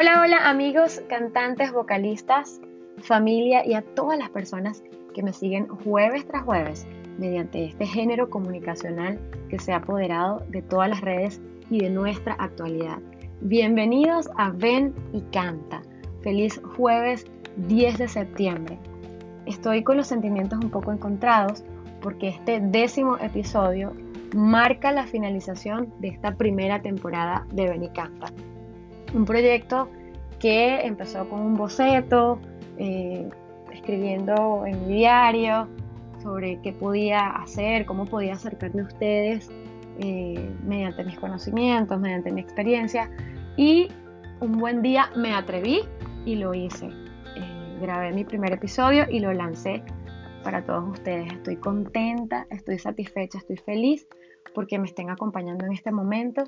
Hola, hola amigos, cantantes, vocalistas, familia y a todas las personas que me siguen jueves tras jueves mediante este género comunicacional que se ha apoderado de todas las redes y de nuestra actualidad. Bienvenidos a Ven y Canta. Feliz jueves 10 de septiembre. Estoy con los sentimientos un poco encontrados porque este décimo episodio marca la finalización de esta primera temporada de Ven y Canta. Un proyecto que empezó con un boceto, eh, escribiendo en mi diario sobre qué podía hacer, cómo podía acercarme a ustedes eh, mediante mis conocimientos, mediante mi experiencia. Y un buen día me atreví y lo hice. Eh, grabé mi primer episodio y lo lancé para todos ustedes. Estoy contenta, estoy satisfecha, estoy feliz porque me estén acompañando en este momento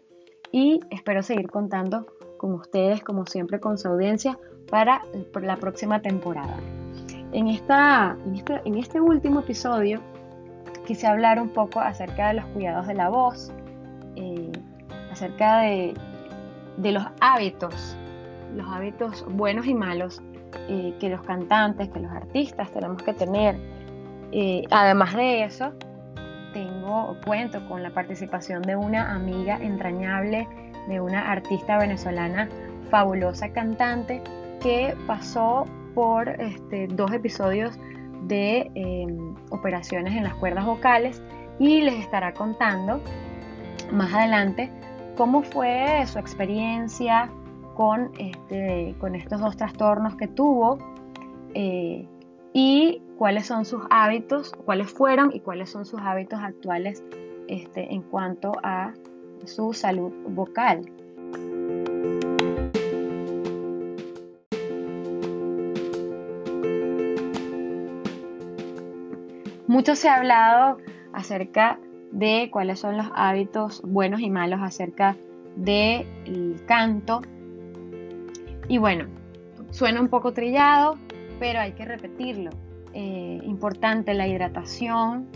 y espero seguir contando con ustedes, como siempre, con su audiencia para la próxima temporada. En, esta, este, en, este, último episodio quise hablar un poco acerca de los cuidados de la voz, eh, acerca de, los hábitos, los hábitos buenos y malos eh, que los cantantes, que los artistas tenemos que tener. Eh, además de eso, tengo cuento con la participación de una amiga entrañable de una artista venezolana fabulosa cantante que pasó por este, dos episodios de em, operaciones en las cuerdas vocales y les estará contando más adelante cómo fue su experiencia con, este, con estos dos trastornos que tuvo eh, y cuáles son sus hábitos, cuáles fueron y cuáles son sus hábitos actuales este, en cuanto a su salud vocal. Mucho se ha hablado acerca de cuáles son los hábitos buenos y malos acerca del canto. Y bueno, suena un poco trillado, pero hay que repetirlo. Eh, importante la hidratación,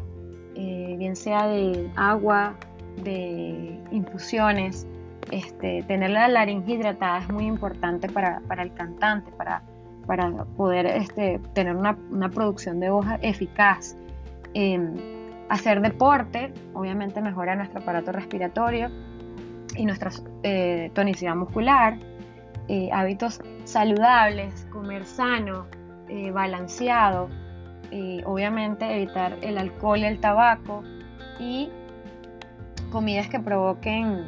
eh, bien sea de agua, de infusiones, este, tener la laringe hidratada es muy importante para, el cantante, para, para poder este, tener una, producción de voz eficaz. Em, hacer deporte, obviamente mejora nuestro aparato respiratorio y nuestra eh, tonicidad muscular. Eh, hábitos saludables, comer sano, eh, balanceado, obviamente evitar el alcohol y el tabaco comidas que provoquen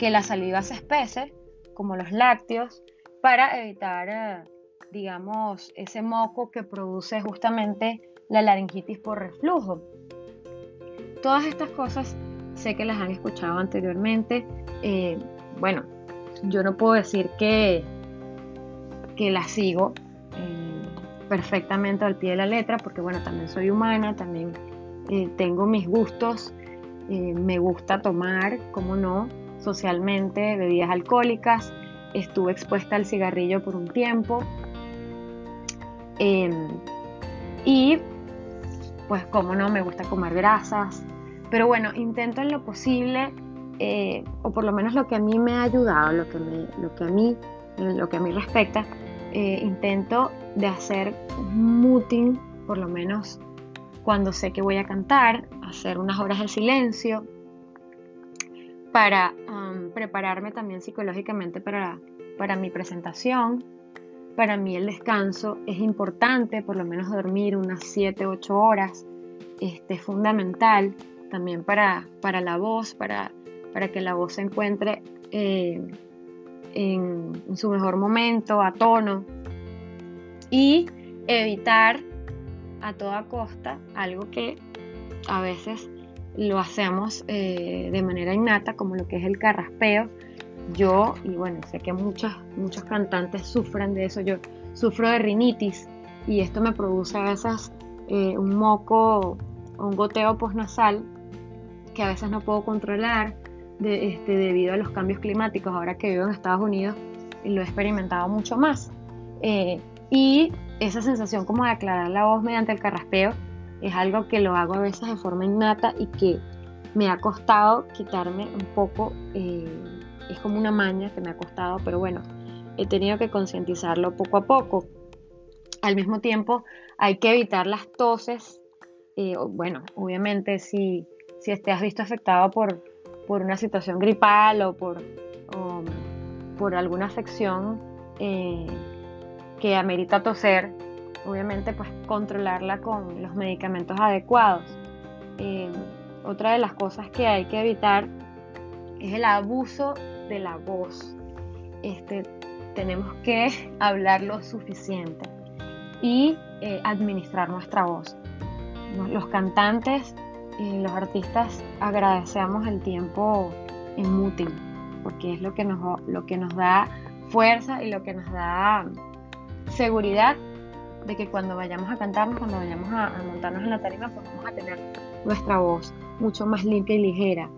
que la saliva se espese, como los lácteos, para evitar, eh, digamos, ese moco que produce justamente la laringitis por reflujo. Todas estas cosas sé que las han escuchado anteriormente. Eh, bueno, yo no puedo decir que, que las sigo eh, perfectamente al pie de la letra, porque bueno, también soy humana, también tengo mis gustos eh, me gusta tomar, como no, socialmente bebidas alcohólicas, estuve expuesta al cigarrillo por un tiempo. Em, y pues como no, me gusta comer grasas, pero bueno, intento en lo posible, eh, o por lo menos lo que a mí me ha ayudado, lo que, lo que a mí, lo que a mí respecta, eh, intento de hacer muting por lo menos cuando sé que voy a cantar, hacer unas horas de silencio, para prepararme también psicológicamente para, para mi presentación. Para mí el descanso es importante, por lo menos dormir unas 7, 8 horas. Este, es fundamental también para, para la voz, para, para, que la voz se encuentre eh, en su mejor momento, a tono. Y evitar a toda costa, algo que a veces lo hacemos eh, de manera innata, como lo que es el carraspeo. Yo, y bueno, sé que muchos, muchos cantantes sufren de eso, yo sufro de rinitis y esto me produce a veces eh, un moco un goteo postnasal que a veces no puedo controlar de, este, debido a los cambios climáticos. Ahora que vivo en Estados Unidos, lo he experimentado mucho más. Eh, y esa sensación como de aclarar la voz mediante el carraspeo es algo que lo hago a veces de forma innata y que me ha costado quitarme un poco, eh, es como una maña que me ha costado, pero bueno, he tenido que concientizarlo poco a poco. Al mismo tiempo, hay que evitar las toses. Eh, bueno, obviamente si, si te has visto afectado por, por una situación gripal o por, por alguna afección eh, que amerita toser, obviamente pues controlarla con los medicamentos adecuados. Eh, otra de las cosas que hay que evitar es el abuso de la voz. Este, tenemos que hablar lo suficiente y eh, administrar nuestra voz. Los cantantes y los artistas agradecemos el tiempo en porque es lo que nos, lo que nos da fuerza y lo que nos da seguridad de que cuando vayamos a cantarnos, cuando vayamos a, montarnos en la tarima, pues vamos a tener nuestra voz mucho más limpia y ligera.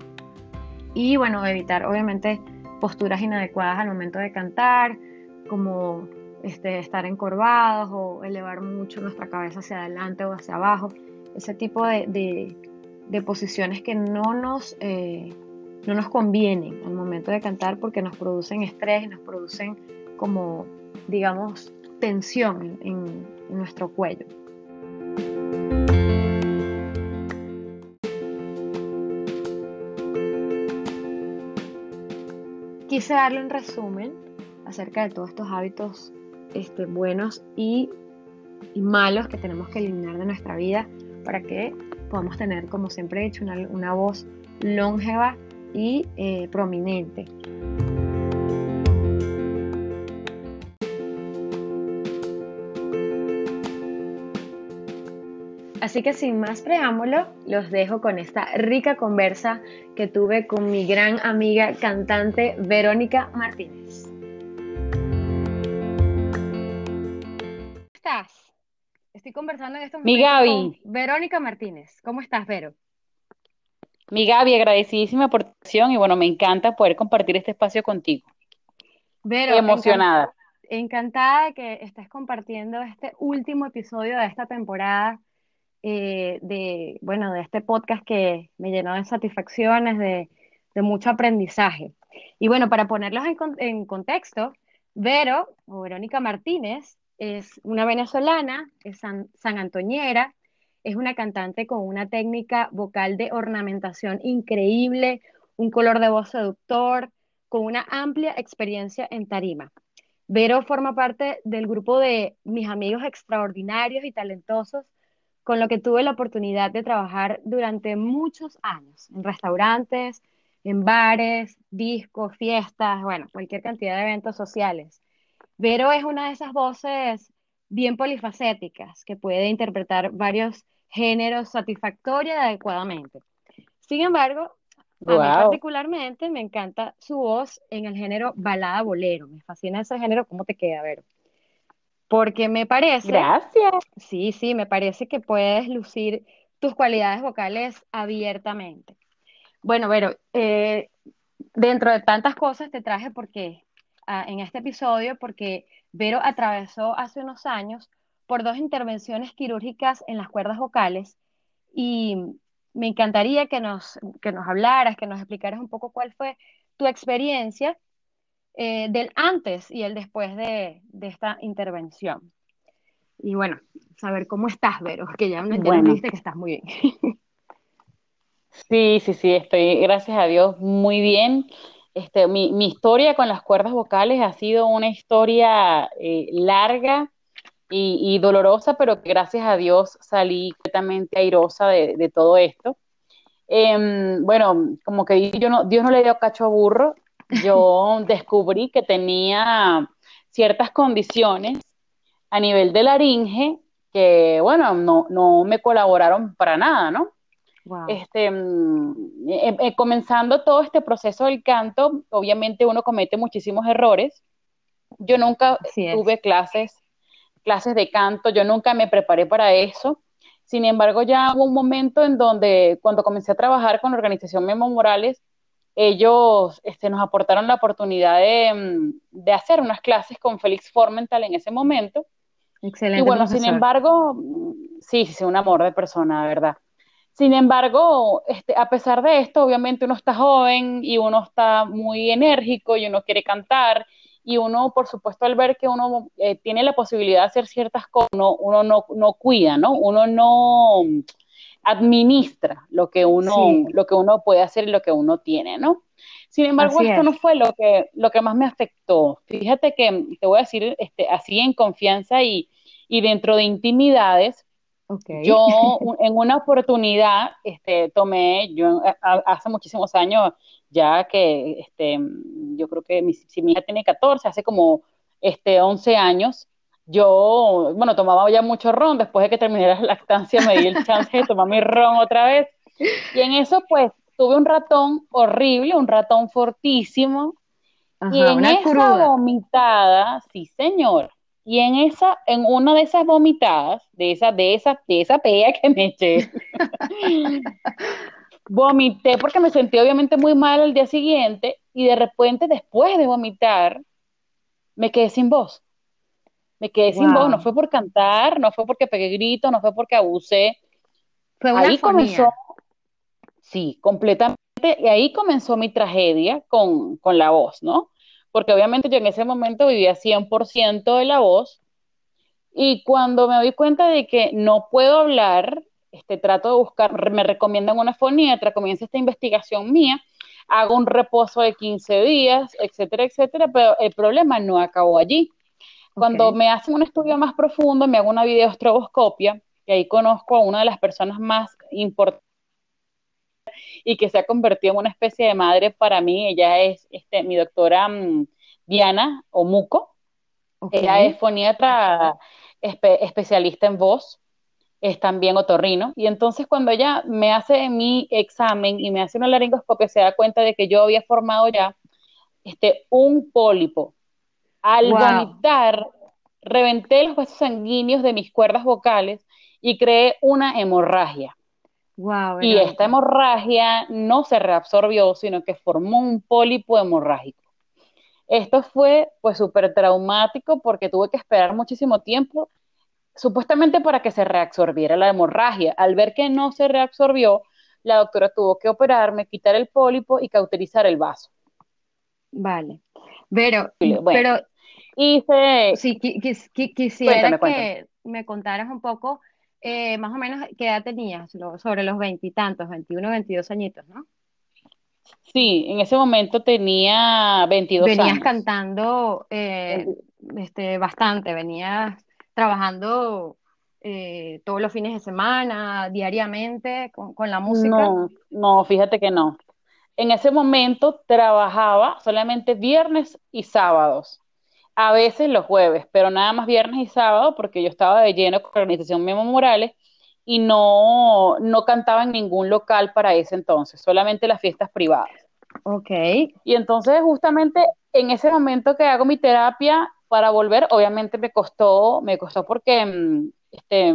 Y bueno, evitar obviamente posturas inadecuadas al momento de cantar, como este, estar encorvados o elevar mucho nuestra cabeza hacia adelante o hacia abajo. Ese tipo de, de, posiciones que no nos, eh, no nos convienen al momento de cantar porque nos producen estrés y nos producen como, digamos, tensión en, nuestro cuello. Quise darle un resumen acerca de todos estos hábitos este, buenos y, malos que tenemos que eliminar de nuestra vida para que podamos tener, como siempre he dicho, una, voz longeva y eh, prominente. Así que sin más preámbulo, los dejo con esta rica conversa que tuve con mi gran amiga cantante Verónica Martínez. ¿Cómo estás? Estoy conversando en estos momentos mi Gaby. con Verónica Martínez. ¿Cómo estás, Vero? Mi Gaby, agradecidísima por tu acción y bueno, me encanta poder compartir este espacio contigo. Vero, emocionada. encantada de que estés compartiendo este último episodio de esta temporada eh, de, bueno, de este podcast que me llenó de satisfacciones, de, mucho aprendizaje. Y bueno, para ponerlos en, contexto, Vero, o Verónica Martínez, es una venezolana, es san, antoñera, es una cantante con una técnica vocal de ornamentación increíble, un color de voz seductor, con una amplia experiencia en tarima. Vero forma parte del grupo de mis amigos extraordinarios y talentosos con lo que tuve la oportunidad de trabajar durante muchos años, en restaurantes, en bares, discos, fiestas, bueno, cualquier cantidad de eventos sociales. Vero es una de esas voces bien polifacéticas que puede interpretar varios géneros satisfactoria y adecuadamente. Sin embargo, a mí particularmente me encanta su voz en el género balada bolero. Me fascina ese género. ¿Cómo te queda, Vero? Porque me parece... Gracias. Sí, sí, me parece que puedes lucir tus cualidades vocales abiertamente. Bueno, Vero, eh, dentro de tantas cosas te traje porque ah, en este episodio, porque Vero atravesó hace unos años por dos intervenciones quirúrgicas en las cuerdas vocales y me encantaría que nos, que nos hablaras, que nos explicaras un poco cuál fue tu experiencia eh, del antes y el después de, esta intervención. Y bueno, saber cómo estás, Vero, que ya, me dijiste que estás muy bien. sí, sí, sí, estoy, gracias a Dios, muy bien. Este, mi, historia con las cuerdas vocales ha sido una historia eh, larga y, dolorosa, pero gracias a Dios salí completamente airosa de, todo esto. Em, bueno, como que yo no, Dios no le dio cacho a burro, yo descubrí que tenía ciertas condiciones a nivel de laringe que, bueno, no, me colaboraron para nada, ¿no? Este, mm, eh, eh, comenzando todo este proceso del canto, obviamente uno comete muchísimos errores. Yo nunca tuve clases, clases de canto, yo nunca me preparé para eso. Sin embargo, ya hubo un momento en donde, cuando comencé a trabajar con la organización Memo Morales, ellos este, nos aportaron la oportunidad mm, de, hacer unas clases con Félix Formental en ese momento. Excelente. Y bueno, sin embargo, mm, sí, sí, un amor de persona, de verdad. Sin embargo, este, a pesar de esto, obviamente uno está joven y uno está muy enérgico y uno quiere cantar y uno, por supuesto, al ver que uno eh, tiene la posibilidad de hacer ciertas cosas, uno, uno no, no, cuida, ¿no? Uno no administra lo que uno, lo que uno puede hacer y lo que uno tiene, ¿no? Sin embargo, esto no fue lo que, lo que más me afectó. Fíjate que te voy a decir este, así en confianza y, y dentro de intimidades, yo en una oportunidad este, tomé, yo hace muchísimos años, ya que este, yo creo que mi, si mi hija tiene 14, hace como este, 11 años, yo, bueno, tomaba ya mucho ron, después de que terminé la lactancia me di el chance de tomar mi ron otra vez. Y en eso, pues, tuve un ratón horrible, un ratón fortísimo. y en esa vomitada, sí, señor, y en esa, en una de esas vomitadas, de esa, de esa, de esa pea que me eché, vomité porque me sentí obviamente muy mal el día siguiente y de repente después de vomitar me quedé sin voz. Me quedé sin voz, no fue por cantar, no fue porque pegué grito, no fue porque abusé. Fue una ahí comenzó, sí, completamente, y ahí comenzó mi tragedia con, con la voz, ¿no? porque obviamente yo en ese momento vivía 100% de la voz y cuando me doy cuenta de que no puedo hablar, este, trato de buscar, me recomiendan una foniatra, comienza esta investigación mía, hago un reposo de 15 días, etcétera, etcétera, pero el problema no acabó allí. Cuando me hacen un estudio más profundo, me hago una videostroboscopia, y ahí conozco a una de las personas más importantes y que se ha convertido en una especie de madre para mí. Ella es este, mi doctora mm, Diana Omuco. Ella es foniatra especialista en voz, es también otorrino. Y entonces cuando ella me hace mi examen y me hace una laringoscopia, se da cuenta de que yo había formado ya este, un pólipo. Al vomitar, reventé los vasos sanguíneos de mis cuerdas vocales y creé una hemorragia y esta hemorragia no se reabsorbió, sino que formó un pólipo hemorrágico. Esto fue pues súper traumático porque tuve que esperar muchísimo tiempo, supuestamente para que se reabsorbiera la hemorragia. Al ver que no se reabsorbió, la doctora tuvo que operarme, quitar el pólipo y cauterizar el vaso. Vale. Pero, pero hice... Sí, quisiera que me contaras un poco eh, más o menos, ¿qué edad tenías? sobre los veintitantos, 21, 22 añitos, ¿no? Sí, en ese momento tenía 22 venías años. Venías cantando eh, este, bastante, venías trabajando eh, todos los fines de semana, diariamente, con, con, la música. No, no, fíjate que no. En ese momento trabajaba solamente viernes y sábados a veces los jueves, pero nada más viernes y sábado, porque yo estaba de lleno con la organización Memo Morales y no, no cantaba en ningún local para ese entonces, solamente las fiestas privadas. Ok. Y entonces justamente en ese momento que hago mi terapia para volver, obviamente me costó, me costó porque mm, este,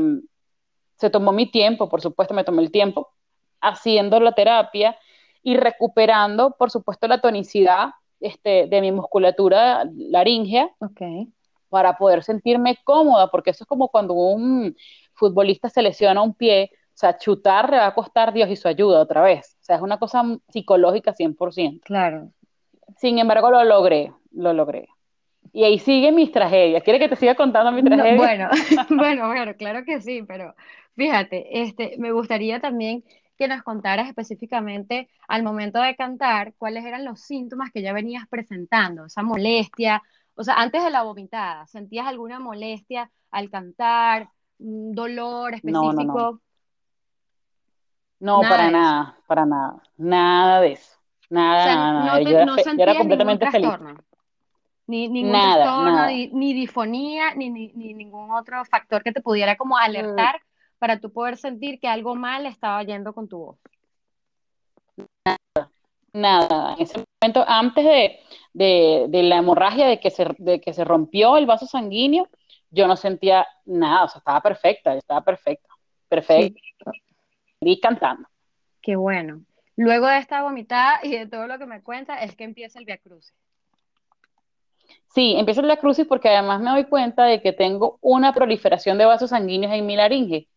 se tomó mi tiempo, por supuesto me tomé el tiempo haciendo la terapia y recuperando, por supuesto, la tonicidad este, de mi musculatura laringea para poder sentirme cómoda, porque eso es como cuando un futbolista se lesiona un pie, o sea, chutar le va a costar Dios y su ayuda otra vez. O sea, es una cosa psicológica 100%. Claro. Sin embargo, lo logré, lo logré. Y ahí sigue mis tragedias. ¿Quiere que te siga contando mi tragedia? bueno, bueno, bueno, claro que sí, pero fíjate, este, me gustaría también que nos contaras específicamente al momento de cantar cuáles eran los síntomas que ya venías presentando, esa molestia, o sea, antes de la vomitada, ¿sentías alguna molestia al cantar, un dolor específico? No, no, para nada, para nada, nada de eso, nada, nada, No, yo, era, completamente feliz. Ni ningún trastorno, Ni, difonía, ni, ni, ningún otro factor que te pudiera como alertar para tú poder sentir que algo mal estaba yendo con tu voz? Nada, nada. En ese momento, antes de, la hemorragia, de que, se, de que se rompió el vaso sanguíneo, yo no sentía nada, o sea, estaba perfecta, estaba perfecta, perfecta. Y cantando. Qué bueno. Luego de esta vomitada y de todo lo que me cuenta, es que empieza el Via Crucis. Sí, empieza el Via Crucis porque además me doy cuenta de que tengo una proliferación de vasos sanguíneos en mi laringe.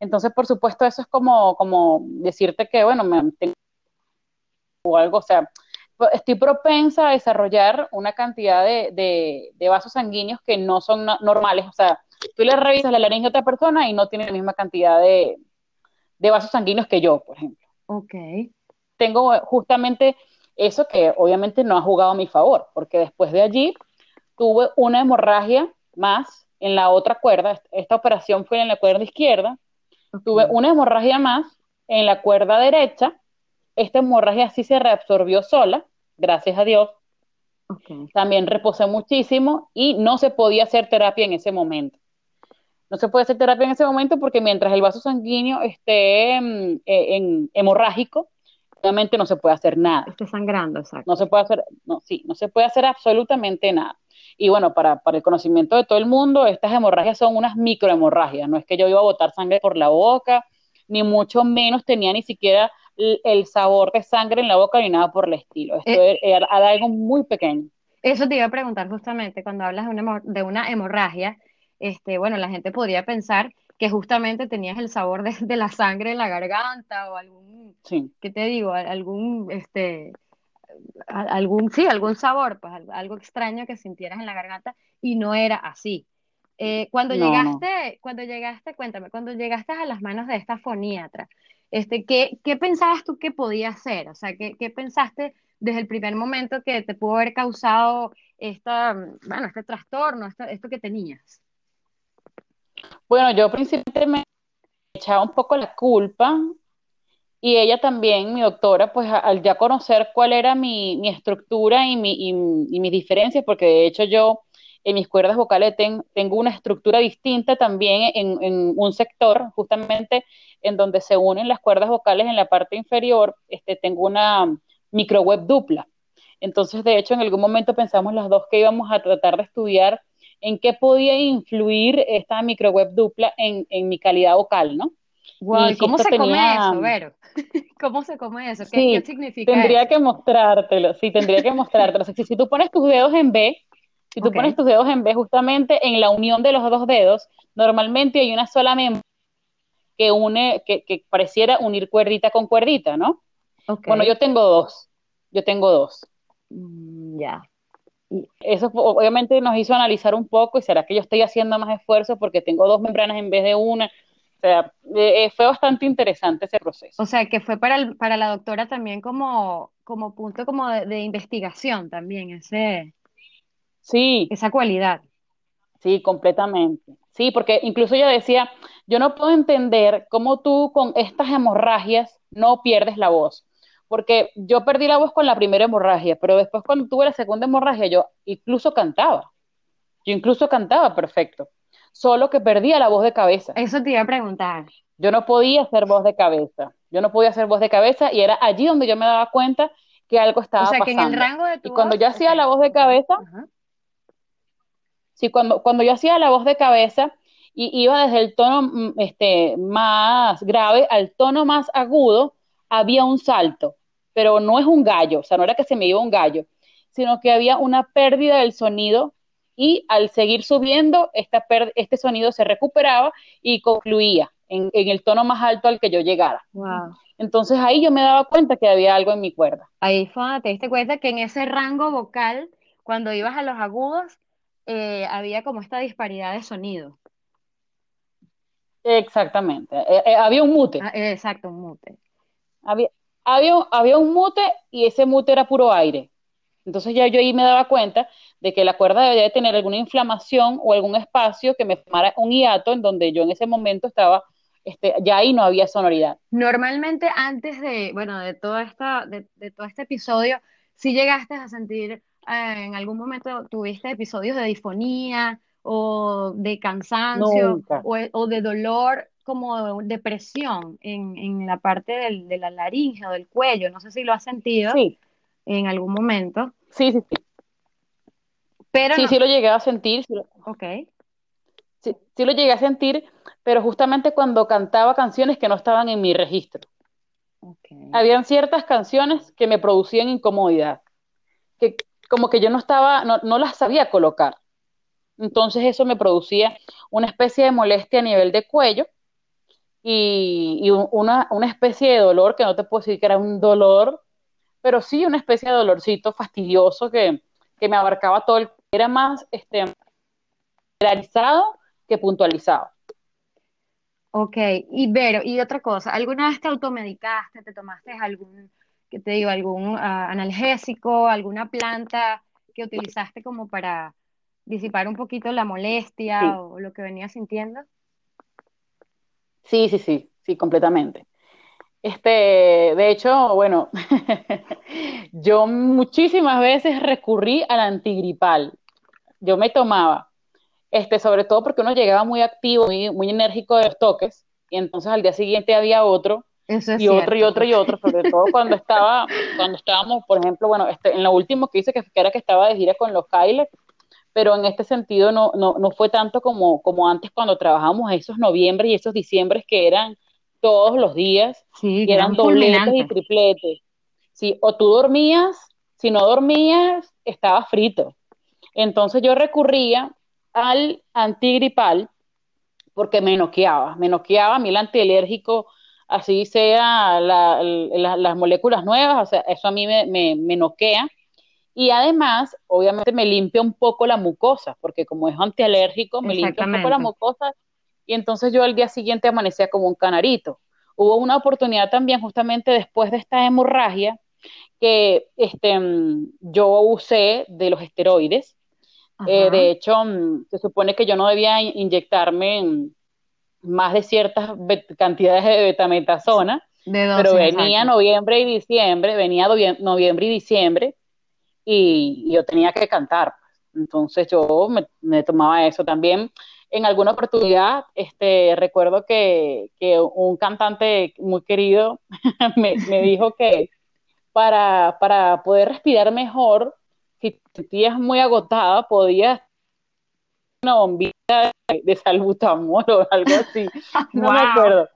Entonces, por supuesto, eso es como, como decirte que, bueno, me o algo, o sea, estoy propensa a desarrollar una cantidad de, vasos sanguíneos que no son normales. O sea, tú le revisas la laringe a otra persona y no tiene la misma cantidad de, vasos sanguíneos que yo, por ejemplo. Ok. Tengo justamente eso que obviamente no ha jugado a mi favor, porque después de allí tuve una hemorragia más en la otra cuerda. Esta operación fue en la cuerda izquierda. Tuve una hemorragia más en la cuerda derecha esta hemorragia sí se reabsorbió sola, gracias a Dios. También reposé muchísimo y no se podía hacer terapia en ese momento. No se puede hacer terapia en ese momento porque mientras el vaso sanguíneo esté mm, eh, en, hemorrágico, obviamente no se puede hacer nada. Está sangrando, exacto. No se puede hacer, no, sí, no se puede hacer absolutamente nada. Y bueno, para, para el conocimiento de todo el mundo, estas hemorragias son unas microhemorragias. No es que yo iba a botar sangre por la boca, ni mucho menos tenía ni siquiera el sabor de sangre en la boca ni nada por el estilo. Esto eh, era, algo muy pequeño. Eso te iba a preguntar justamente cuando hablas de una, de una hemorragia, este, bueno, la gente podría pensar que justamente tenías el sabor de, la sangre en la garganta o algún, ¿qué te digo? Algún, este, algún, sí, algún sabor, pues algo extraño que sintieras en la garganta y no era así. Eh, cuando llegaste, cuando llegaste, cuéntame, cuando llegaste a las manos de esta foniatra, este, ¿qué, ¿qué, pensabas tú que podía hacer? O sea, ¿qué, ¿qué, pensaste desde el primer momento que te pudo haber causado esta, bueno, este trastorno, esto, esto que tenías? Bueno, yo principalmente me echaba un poco la culpa y ella también, mi doctora, pues al ya conocer cuál era mi, mi estructura y, mi, y, y mis diferencias, porque de hecho yo en mis cuerdas vocales tengo una estructura distinta también en, un sector, justamente en donde se unen las cuerdas vocales en la parte inferior, este, tengo una microweb dupla. Entonces, de hecho, en algún momento pensamos las dos que íbamos a tratar de estudiar en qué podía influir esta microweb dupla en, mi calidad vocal, ¿no? Wow, ¿cómo se come eso, Vero? ¿Cómo se come eso? ¿Qué, significa Tendría que mostrártelo, sí, tendría que mostrártelo. si, si tú pones tus dedos en B, si tú pones tus dedos en B justamente en la unión de los dos dedos, normalmente hay una sola membrana que une, que, pareciera unir cuerdita con cuerdita, ¿no? Bueno, yo tengo dos. Yo tengo dos. Mm, ya. Eso obviamente nos hizo analizar un poco y será que yo estoy haciendo más esfuerzo porque tengo dos membranas en vez de una. O sea, eh, eh, fue bastante interesante ese proceso. O sea, que fue para, para la doctora también como, como punto como de investigación también, ese, Sí. Esa cualidad. Sí, completamente. Sí, porque incluso ella decía, yo no puedo entender cómo tú con estas hemorragias no pierdes la voz. Porque yo perdí la voz con la primera hemorragia, pero después cuando tuve la segunda hemorragia, yo incluso cantaba. Yo incluso cantaba perfecto. Solo que perdía la voz de cabeza. Eso te iba a preguntar. Yo no podía hacer voz de cabeza. Yo no podía hacer voz de cabeza y era allí donde yo me daba cuenta que algo estaba pasando. O sea, que en el rango de tu Y cuando yo hacía la voz de cabeza, Sí, cuando, cuando yo hacía la voz de cabeza y iba desde el tono mm, este, más grave al tono más agudo, había un salto, pero no es un gallo, o sea, no era que se me iba un gallo, sino que había una pérdida del sonido y al seguir subiendo, esta este sonido se recuperaba y concluía en, el tono más alto al que yo llegara. Entonces ahí yo me daba cuenta que había algo en mi cuerda. Ahí fue, te diste cuenta que en ese rango vocal, cuando ibas a los agudos, eh, había como esta disparidad de sonido. Exactamente, eh, eh, había un mute. Ah, exacto, un mute. Había, había, había un mute y ese mute era puro aire. Entonces ya yo ahí me daba cuenta de que la cuerda debía tener alguna inflamación o algún espacio que me formara un hiato en donde yo en ese momento estaba, este, ya ahí no había sonoridad. Normalmente antes de, bueno, de todo, esta, de, de todo este episodio, si llegaste a sentir eh, en algún momento tuviste episodios de disfonía o de cansancio o, de dolor como depresión en, en la parte del, de la laringe o del cuello. No sé si lo has sentido en algún momento. Sí, sí, sí. Pero sí, sí lo llegué a sentir. Sí Ok. Sí, sí lo llegué a sentir, pero justamente cuando cantaba canciones que no estaban en mi registro. Okay. Habían ciertas canciones que me producían incomodidad, que como que yo no estaba, no, no las sabía colocar. Entonces eso me producía una especie de molestia a nivel de cuello y, una, especie de dolor que no te puedo decir que era un dolor, pero sí una especie de dolorcito fastidioso que, que me abarcaba todo el... Era más este, generalizado que puntualizado. Ok, y Vero, y otra cosa, ¿alguna vez te automedicaste, te tomaste algún, que te digo, algún ah, analgésico, alguna planta que utilizaste como para disipar un poquito la molestia o lo que venías sintiendo? Sí, sí, sí, sí, completamente. Este, de hecho, bueno, yo muchísimas veces recurrí al antigripal. Yo me tomaba este, sobre todo porque uno llegaba muy activo, muy, enérgico de los toques, y entonces al día siguiente había otro, y otro, y otro, y otro, sobre todo cuando estaba, cuando estábamos, por ejemplo, bueno, este, en lo último que hice, que era que estaba de gira con los Kyles, pero en este sentido no, no, no fue tanto como, como antes cuando trabajábamos esos noviembre y esos diciembre que eran todos los días, sí, y eran dobletes y tripletes. Sí, o tú dormías, si no dormías, estaba frito. Entonces yo recurría al antigripal porque me noqueaba, me noqueaba a mí el antialérgico, así sea las moléculas nuevas, o sea, eso a mí me, me, noquea. Y además, obviamente me limpia un poco la mucosa, porque como es antialérgico, me limpia un poco la mucosa. Y entonces yo al día siguiente amanecía como un canarito. Hubo una oportunidad también justamente después de esta hemorragia que este, yo usé de los esteroides eh, de hecho, mm, se supone que yo no debía inyectarme más de ciertas cantidades de betametasona, pero venía noviembre y diciembre, venía noviembre y diciembre, y, yo tenía que cantar. Entonces yo me, tomaba eso también. En alguna oportunidad, este, recuerdo que, un cantante muy querido me, me dijo que para, para poder respirar mejor, si te sentías muy agotada, podías una bombita de salbutamol o algo así. No me acuerdo.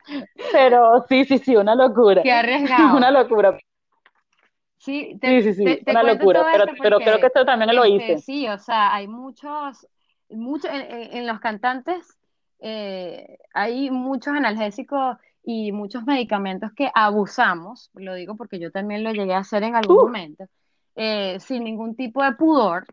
Pero sí, sí, sí, una locura. Qué arriesgado. una locura. Sí, sí, sí, sí una locura. Pero, pero creo que esto también lo este, hice. Sí, o sea, hay muchos, muchos en, los cantantes eh, hay muchos analgésicos y muchos medicamentos que abusamos, lo digo porque yo también lo llegué a hacer en algún momento, eh, sin ningún tipo de pudor.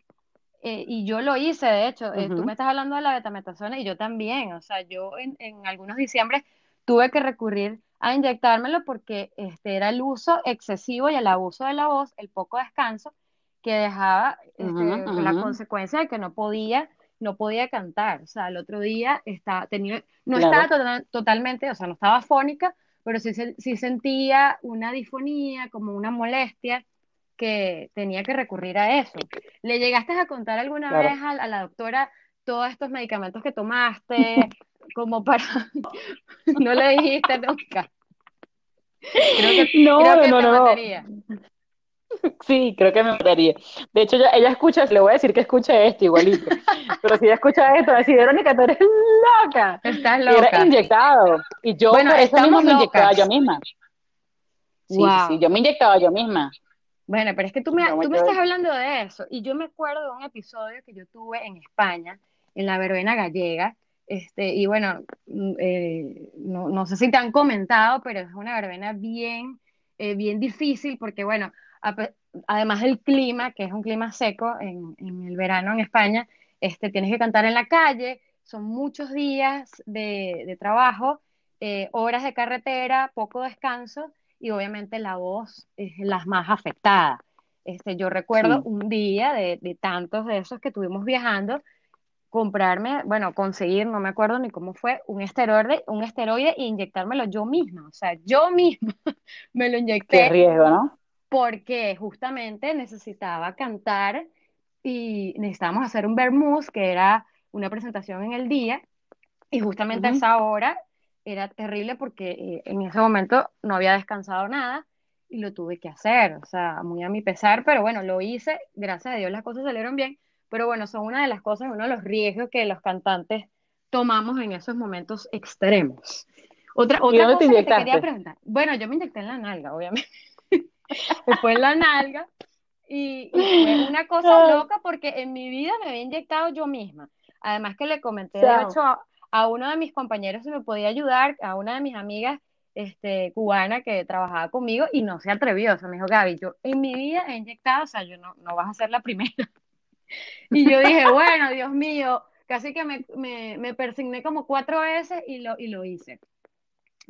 Eh, y yo lo hice, de hecho, eh, tú me estás hablando de la betametasona y yo también, o sea, yo en, algunos diciembre tuve que recurrir a inyectármelo porque este era el uso excesivo y el abuso de la voz, el poco descanso que dejaba este, la consecuencia de que no podía no podía cantar, o sea, el otro día estaba, tenía, no estaba totalmente, o sea, no estaba fónica, pero sí, sí sentía una disfonía, como una molestia, que tenía que recurrir a eso. ¿Le llegaste a contar alguna vez a, la doctora todos estos medicamentos que tomaste, como para... no le dijiste nunca. Creo que, no, creo que no, no, mataría. Sí, creo que me mataría. De hecho, ella, escucha, le voy a decir que escuche esto igualito. Pero si ella escucha esto, va a decir, Verónica, tú eres loca. Estás loca. Y era inyectado. Y yo, bueno, eso mismo me inyectaba yo misma. Sí, sí, yo me inyectaba yo misma. Bueno, pero es que tú me, tú me estás hablando de eso. Y yo me acuerdo de un episodio que yo tuve en España, en la verbena gallega. Este, y bueno, mm, eh, no, no, sé si te han comentado, pero es una verbena bien, eh, bien difícil porque, bueno, además del clima, que es un clima seco en, en, el verano en España, este, tienes que cantar en la calle, son muchos días de, de trabajo, eh, horas de carretera, poco descanso y obviamente la voz es la más afectada. Este, yo recuerdo un día de, de, tantos de esos que tuvimos viajando, comprarme, bueno, conseguir, no me acuerdo ni cómo fue, un esteroide, un esteroide e inyectármelo yo misma. O sea, yo misma me lo inyecté. Qué riesgo, ¿no? Porque justamente necesitaba cantar y necesitábamos hacer un vermouth, que era una presentación en el día, y justamente a esa hora era terrible porque eh, en ese momento no había descansado nada y lo tuve que hacer, o sea, muy a mi pesar, pero bueno, lo hice, gracias a Dios las cosas salieron bien, pero bueno, son una de las cosas, uno de los riesgos que los cantantes tomamos en esos momentos extremos. Otra, otra cosa que te quería preguntar, bueno, yo me inyecté en la nalga, obviamente, después en la nalga, y, fue una cosa loca porque en mi vida me había inyectado yo misma, además que le comenté, de hecho, a uno de mis compañeros si me podía ayudar, a una de mis amigas, este, cubana que trabajaba conmigo y no se atrevió. O sea, me dijo, Gaby, yo en mi vida he inyectado, o sea, yo no, no vas a ser la primera. Y yo dije, bueno, Dios mío, casi que me, me, me persigné como cuatro veces y lo, y lo hice.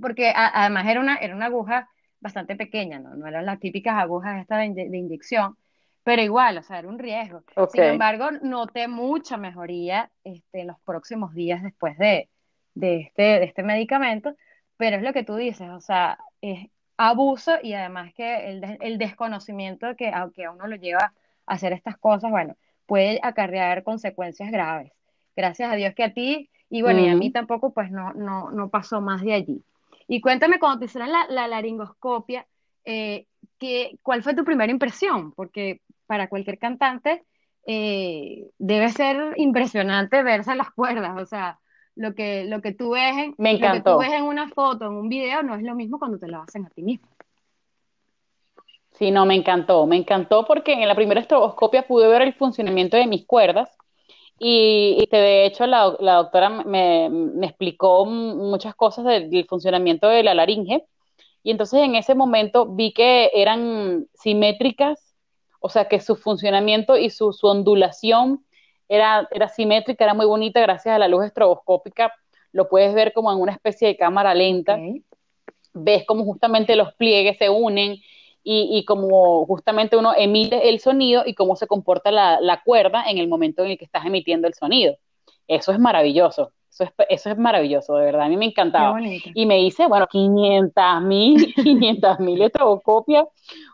Porque además era una, era una aguja bastante pequeña, ¿no? No eran las típicas agujas estas de, de inyección pero igual, o sea, era un riesgo. Sin embargo, noté mucha mejoría este, en los próximos días después de, de, este, de este medicamento, pero es lo que tú dices, o sea, es abuso y además que el, el desconocimiento que aunque a uno lo lleva a hacer estas cosas, bueno, puede acarrear consecuencias graves. Gracias a Dios que a ti, y bueno, y a mí tampoco, pues no, no, no pasó más de allí. Y cuéntame, cuando te hicieron la, la laringoscopia, eh, ¿qué, ¿cuál fue tu primera impresión? Porque para cualquier cantante, eh, debe ser impresionante verse las cuerdas, o sea, lo que, lo que tú ves en, Me lo que tú ves en una foto, en un video, no es lo mismo cuando te lo hacen a ti mismo. Sí, no, me encantó, me encantó porque en la primera estroboscopia pude ver el funcionamiento de mis cuerdas y, de hecho la, la doctora me, me, explicó muchas cosas del, del, funcionamiento de la laringe y entonces en ese momento vi que eran simétricas o sea que su funcionamiento y su, ondulación era, era simétrica, era muy bonita gracias a la luz estroboscópica, lo puedes ver como en una especie de cámara lenta, ves como justamente los pliegues se unen y, y, como justamente uno emite el sonido y cómo se comporta la, la, cuerda en el momento en el que estás emitiendo el sonido. Eso es maravilloso. Eso es, eso es maravilloso, de verdad, a mí me encantaba. Y me hice, bueno, 500 mil, 500 mil estroboscopias,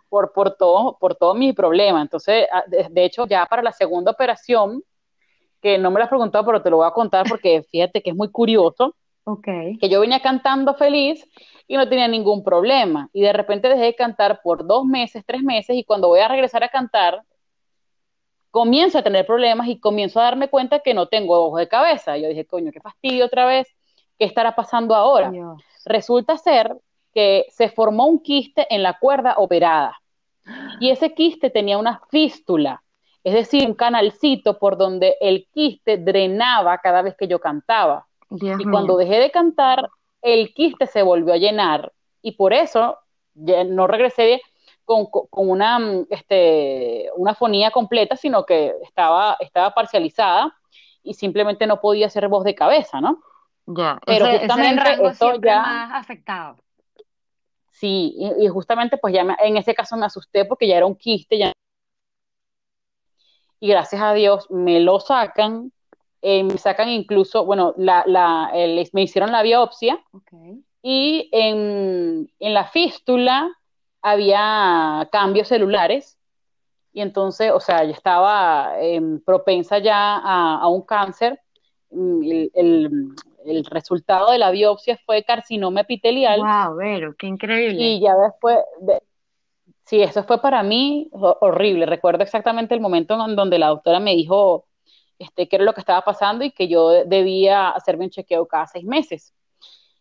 por, por, todo, por todo mi problema. Entonces, ah, de, hecho, ya para la segunda operación, que no me lo has preguntado, pero te lo voy a contar porque fíjate que es muy curioso. Okay. Que yo venía cantando feliz y no tenía ningún problema. Y de repente dejé de cantar por dos meses, tres meses, y cuando voy a regresar a cantar, comienzo a tener problemas y comienzo a darme cuenta que no tengo ojos de cabeza. Yo dije, coño, qué fastidio otra vez, ¿qué estará pasando ahora? Dios. Resulta ser que se formó un quiste en la cuerda operada. Y ese quiste tenía una fístula, es decir, un canalcito por donde el quiste drenaba cada vez que yo cantaba. Y cuando dejé de cantar, el quiste se volvió a llenar y por eso no regresé con, una, este, una fonía completa, sino que estaba, estaba parcializada y simplemente no podía hacer voz de cabeza, ¿no? Ya, pero justamente esto ya más afectado. Sí, y, justamente pues ya en ese caso me asusté porque ya era un quiste. Ya... Y gracias a Dios me lo sacan, eh, me sacan incluso, bueno, la, la, me hicieron la biopsia y en, en, la fístula había cambios celulares y entonces, o sea, yo estaba eh, propensa ya a, a, un cáncer. Mm, el, el, el resultado de la biopsia fue carcinoma epitelial. ¡Wow, Vero! ¡Qué increíble! Y ya después, sí, eso fue para mí horrible. Recuerdo exactamente el momento en donde la doctora me dijo este, qué era lo que estaba pasando y que yo debía hacerme un chequeo cada seis meses.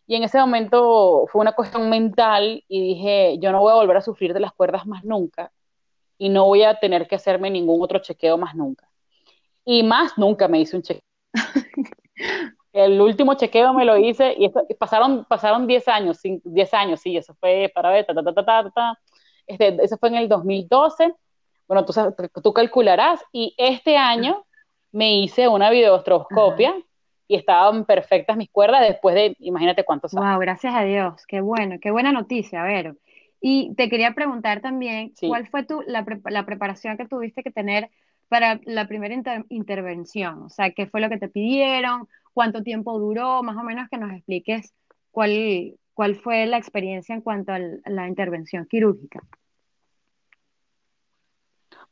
Y en ese momento fue una cuestión mental y dije, yo no voy a volver a sufrir de las cuerdas más nunca y no voy a tener que hacerme ningún otro chequeo más nunca. Y más nunca me hice un chequeo. El último chequeo me lo hice y pasaron, pasaron 10 años, 10 años, sí, eso fue para ver, ta, ta, ta, ta, ta, Este, eso fue en el 2012. Bueno, tú, tú calcularás. Y este año me hice una videostroscopia y estaban perfectas mis cuerdas después de, imagínate cuántos años. Wow, gracias a Dios, qué bueno, qué buena noticia, a ver. Y te quería preguntar también, ¿cuál fue tu, la, la, preparación que tuviste que tener para la primera intervención? O sea, ¿qué fue lo que te pidieron? cuánto tiempo duró, más o menos que nos expliques cuál, cuál fue la experiencia en cuanto a la intervención quirúrgica.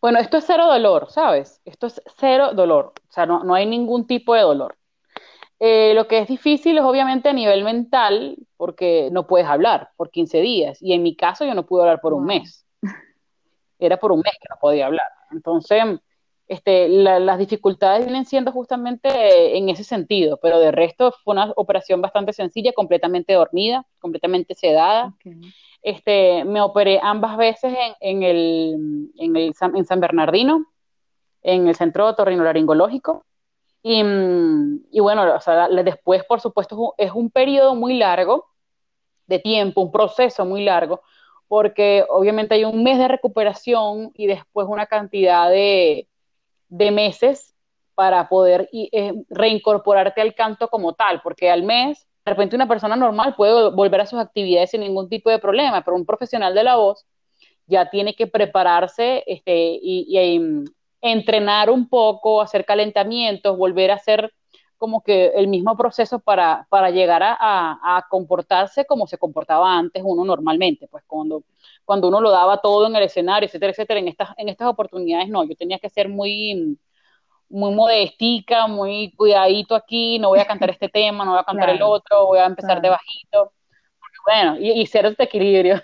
Bueno, esto es cero dolor, ¿sabes? Esto es cero dolor, o sea, no, no hay ningún tipo de dolor. Eh, lo que es difícil es obviamente a nivel mental, porque no puedes hablar por 15 días, y en mi caso yo no pude hablar por un mes. Era por un mes que no podía hablar. Entonces, este, las dificultades vienen siendo justamente en ese sentido, pero de resto fue una operación bastante sencilla, completamente dormida, completamente sedada. Este, me operé ambas veces en, el, en, el, en San Bernardino, en el centro otorrinolaringológico. Y, y bueno, o sea, después, por supuesto, es un periodo muy largo de tiempo, un proceso muy largo, porque obviamente hay un mes de recuperación y después una cantidad de, de meses para poder eh, reincorporarte al canto como tal, porque al mes, de repente una persona normal puede volver a sus actividades sin ningún tipo de problema, pero un profesional de la voz ya tiene que prepararse este, y, mm, entrenar un poco, hacer calentamientos, volver a hacer como que el mismo proceso para, para llegar a, comportarse como se comportaba antes uno normalmente, pues cuando, cuando uno lo daba todo en el escenario, etcétera, etcétera, en estas, en estas oportunidades no, yo tenía que ser muy, muy modestica, muy cuidadito aquí, no voy a cantar este tema, no voy a cantar el otro, voy a empezar de bajito, bueno, y, y ser este equilibrio.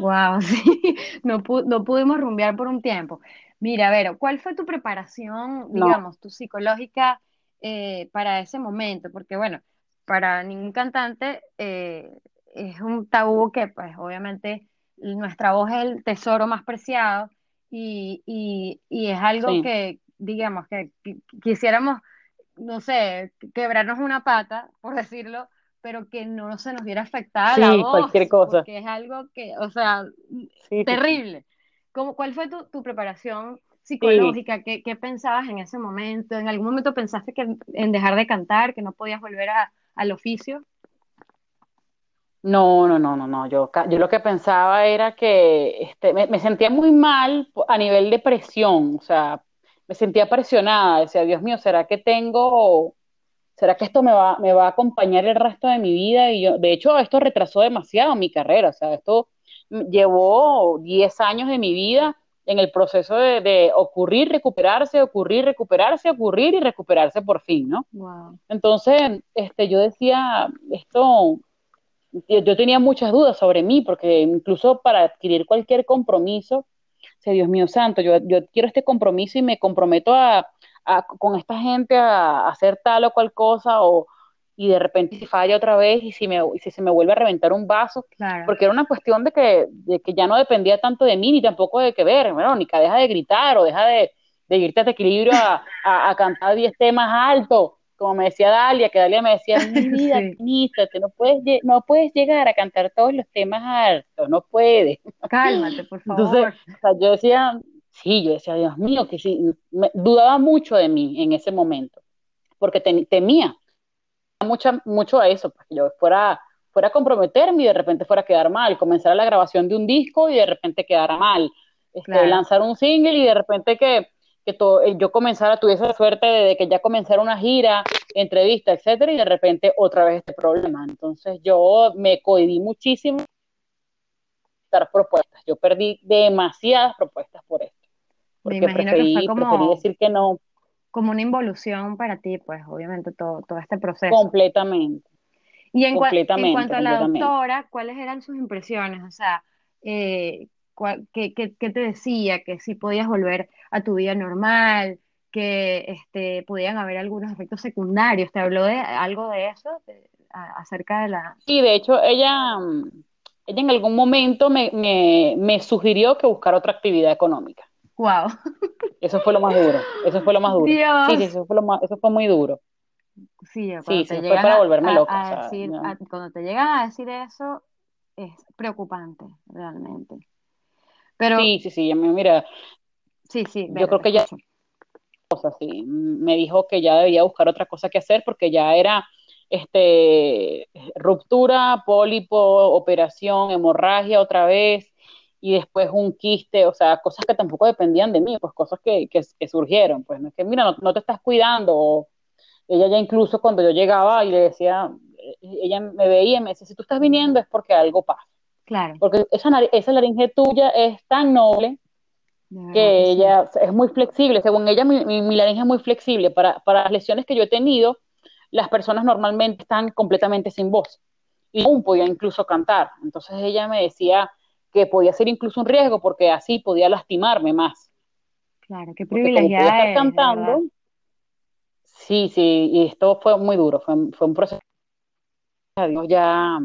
Wow, sí, no, no pudimos rumbear por un tiempo. Mira, a ver, ¿cuál fue tu preparación, digamos, tu psicológica eh, para ese momento? Porque bueno, para ningún cantante eh, es un tabú que pues obviamente nuestra voz es el tesoro más preciado y, y, es algo que, digamos, que, quisiéramos, no sé, quebrarnos una pata, por decirlo, pero que no se nos viera afectada la voz, cualquier cosa. Porque es algo que, o sea, terrible. ¿Cuál fue tu, preparación psicológica? ¿Qué, pensabas en ese momento? ¿En algún momento pensaste que en dejar de cantar, que no podías volver al oficio? No, no, no, no, no. Yo, yo lo que pensaba era que este, me, sentía muy mal a nivel de presión, o sea, me sentía presionada. Decía, Dios mío, ¿será que tengo, será que esto me va, me va a acompañar el resto de mi vida? Y yo, de hecho, esto retrasó demasiado mi carrera, o sea, esto llevó 10 años de mi vida en el proceso de, ocurrir, recuperarse, ocurrir, recuperarse, ocurrir y recuperarse por fin, ¿no? Entonces, este, yo decía, esto, yo, tenía muchas dudas sobre mí, porque incluso para adquirir cualquier compromiso, sé, Dios mío santo, yo, yo quiero este compromiso y me comprometo a, con esta gente a, hacer tal o cual cosa, o, y de repente si falla otra vez y si, me, si se me vuelve a reventar un vaso, porque era una cuestión de que, de que ya no dependía tanto de mí ni tampoco de que ver, que deja de gritar o deja de, de irte a este equilibrio a, a, cantar 10 temas altos, como me decía Dalia, que Dalia me decía, mi vida, sí. no puedes, no puedes llegar a cantar todos los temas altos, no puedes. Cálmate, por favor. Entonces, o sea, yo decía, sí, yo decía, Dios mío, que sí, me, dudaba mucho de mí en ese momento, porque temía mucha, mucho a eso, porque yo fuera, fuera a comprometerme y de repente fuera a quedar mal, comenzar la grabación de un disco y de repente quedara mal, este, lanzar un single y de repente que, que todo, eh, yo comenzara, tuviese la suerte de, que ya comenzara una gira, entrevista, etcétera, y de repente otra vez este problema. Entonces yo me cohibí muchísimo dar propuestas. Yo perdí demasiadas propuestas por esto. Porque preferí, preferí decir que no como una involución para ti, pues obviamente todo, todo este proceso. Completamente. Y en, en cuanto a la doctora, ¿cuáles eran sus impresiones? O sea, eh, qué, qué, te decía? Que si podías volver a tu vida normal, que este, podían haber algunos efectos secundarios. ¿Te habló de algo de eso? acerca de la... Sí, de hecho, ella, ella en algún momento me, me, me sugirió que buscara otra actividad económica. Wow. Eso fue lo más duro. Eso fue lo más duro. Sí, sí, eso fue, lo más, eso fue muy duro. Sí, sí, te fue para volverme loca. cuando te llegan a decir eso, es preocupante, realmente. Pero, sí, sí, sí, mira. Sí, sí. Yo creo que ya. O sea, sí, me dijo que ya debía buscar otra cosa que hacer porque ya era este ruptura, pólipo, operación, hemorragia otra vez y después un quiste, o sea, cosas que tampoco dependían de mí, pues cosas que, que, surgieron, pues no es que, mira, no, no, te estás cuidando, ella ya incluso cuando yo llegaba y le decía, eh, ella me veía y me decía, si tú estás viniendo es porque algo pasa. Claro. Porque esa, esa laringe tuya es tan noble que ella es muy flexible, según ella mi, mi, laringe es muy flexible, para, para las lesiones que yo he tenido, las personas normalmente están completamente sin voz y aún podía incluso cantar. Entonces ella me decía, que podía ser incluso un riesgo porque así podía lastimarme más. Claro, qué privilegiada estar cantando. Sí, sí, y esto fue muy duro, fue, fue un proceso. Dios, ya,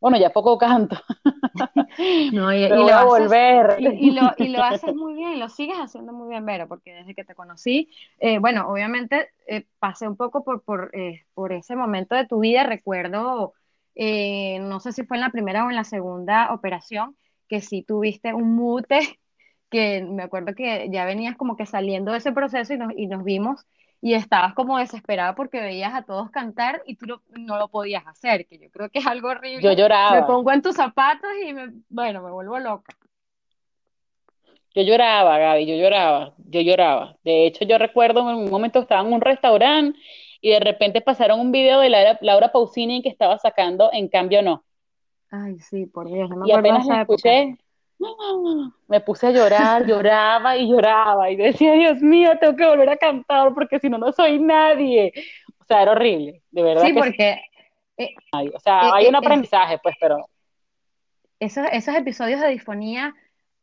bueno, ya poco canto. no, y, lo a volver. Y, lo, y, lo, haces muy bien, y lo sigues haciendo muy bien, Vero, porque desde que te conocí, eh, bueno, obviamente eh, pasé un poco por, por, eh, por ese momento de tu vida, recuerdo eh, no sé si fue en la primera o en la segunda operación, que sí tuviste un mute, que me acuerdo que ya venías como que saliendo de ese proceso y nos, y nos vimos y estabas como desesperada porque veías a todos cantar y tú no, lo podías hacer, que yo creo que es algo horrible. Yo lloraba. Me pongo en tus zapatos y me, bueno, me vuelvo loca. Yo lloraba, Gaby, yo lloraba, yo lloraba. De hecho, yo recuerdo en un momento estaba en un restaurante y de repente pasaron un video de Laura, Laura Pausini que estaba sacando En Cambio No. Ay, sí, por Dios, no me y apenas la escuché, me puse a llorar, lloraba y lloraba y decía, Dios mío, tengo que volver a cantar porque si no, no soy nadie. O sea, era horrible, de verdad. Sí, porque... Eh, o sea, eh, hay un eh, aprendizaje, pues, pero... Esos, esos episodios de disfonía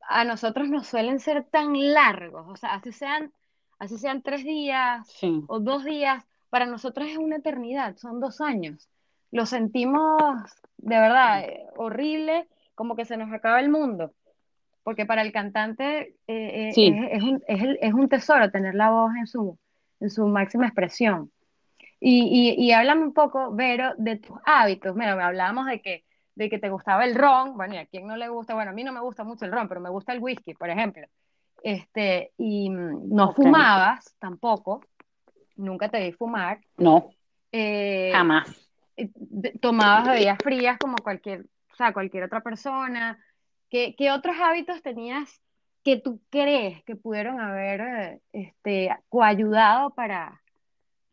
a nosotros nos suelen ser tan largos, o sea, así sean, así sean tres días o dos días, para nosotros es una eternidad, son dos años. Lo sentimos de verdad horrible, como que se nos acaba el mundo porque para el cantante eh, eh, es, un, es, un, tesoro tener la voz en su, en su máxima expresión. Y, y, y háblame un poco, Vero, de tus hábitos. Mira, hablábamos de que, de que te gustaba el ron, bueno, y a quien no le gusta, bueno, a mí no me gusta mucho el ron, pero me gusta el whisky, por ejemplo. Este, y mm, no fumabas tampoco, nunca te vi fumar. No, eh, jamás. Tomabas bebidas frías como cualquier, o sea, cualquier otra persona ¿Qué, otros hábitos tenías que tú crees que pudieron haber eh, este, coayudado para,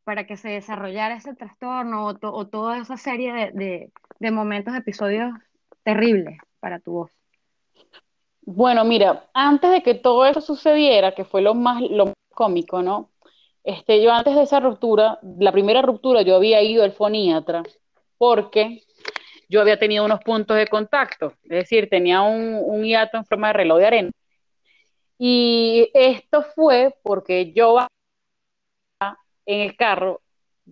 para que se desarrollara ese trastorno o, toda esa serie de, de, momentos, episodios terribles para tu voz? Bueno, mira, antes de que todo eso sucediera, que fue lo más, lo cómico, ¿no? Este, yo antes de esa ruptura, la primera ruptura, yo había ido al foniatra porque yo había tenido unos puntos de contacto, es decir, tenía un, un hiato en forma de reloj de arena. Y esto fue porque yo en el carro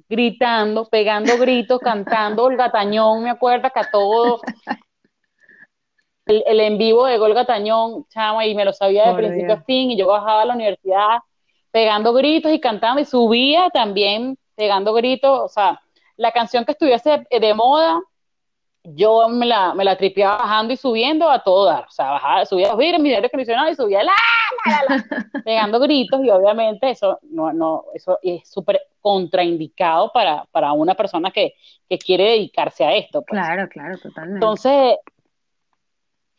gritando, pegando gritos, cantando Olga Tañón, me acuerdo que a todo el, en vivo de Olga Tañón, chama, y me lo sabía de principio a fin, y yo bajaba a la universidad pegando gritos y cantando, y subía también pegando gritos, o sea, la canción que estuviese de moda, yo me la, me la tripeaba bajando y subiendo a todo dar. O sea, bajaba, subía los vidrios, mi aire acondicionado y subía la, la, la, pegando gritos y obviamente eso no, no, eso es súper contraindicado para, para una persona que, que quiere dedicarse a esto. Pues. Claro, claro, totalmente. Entonces,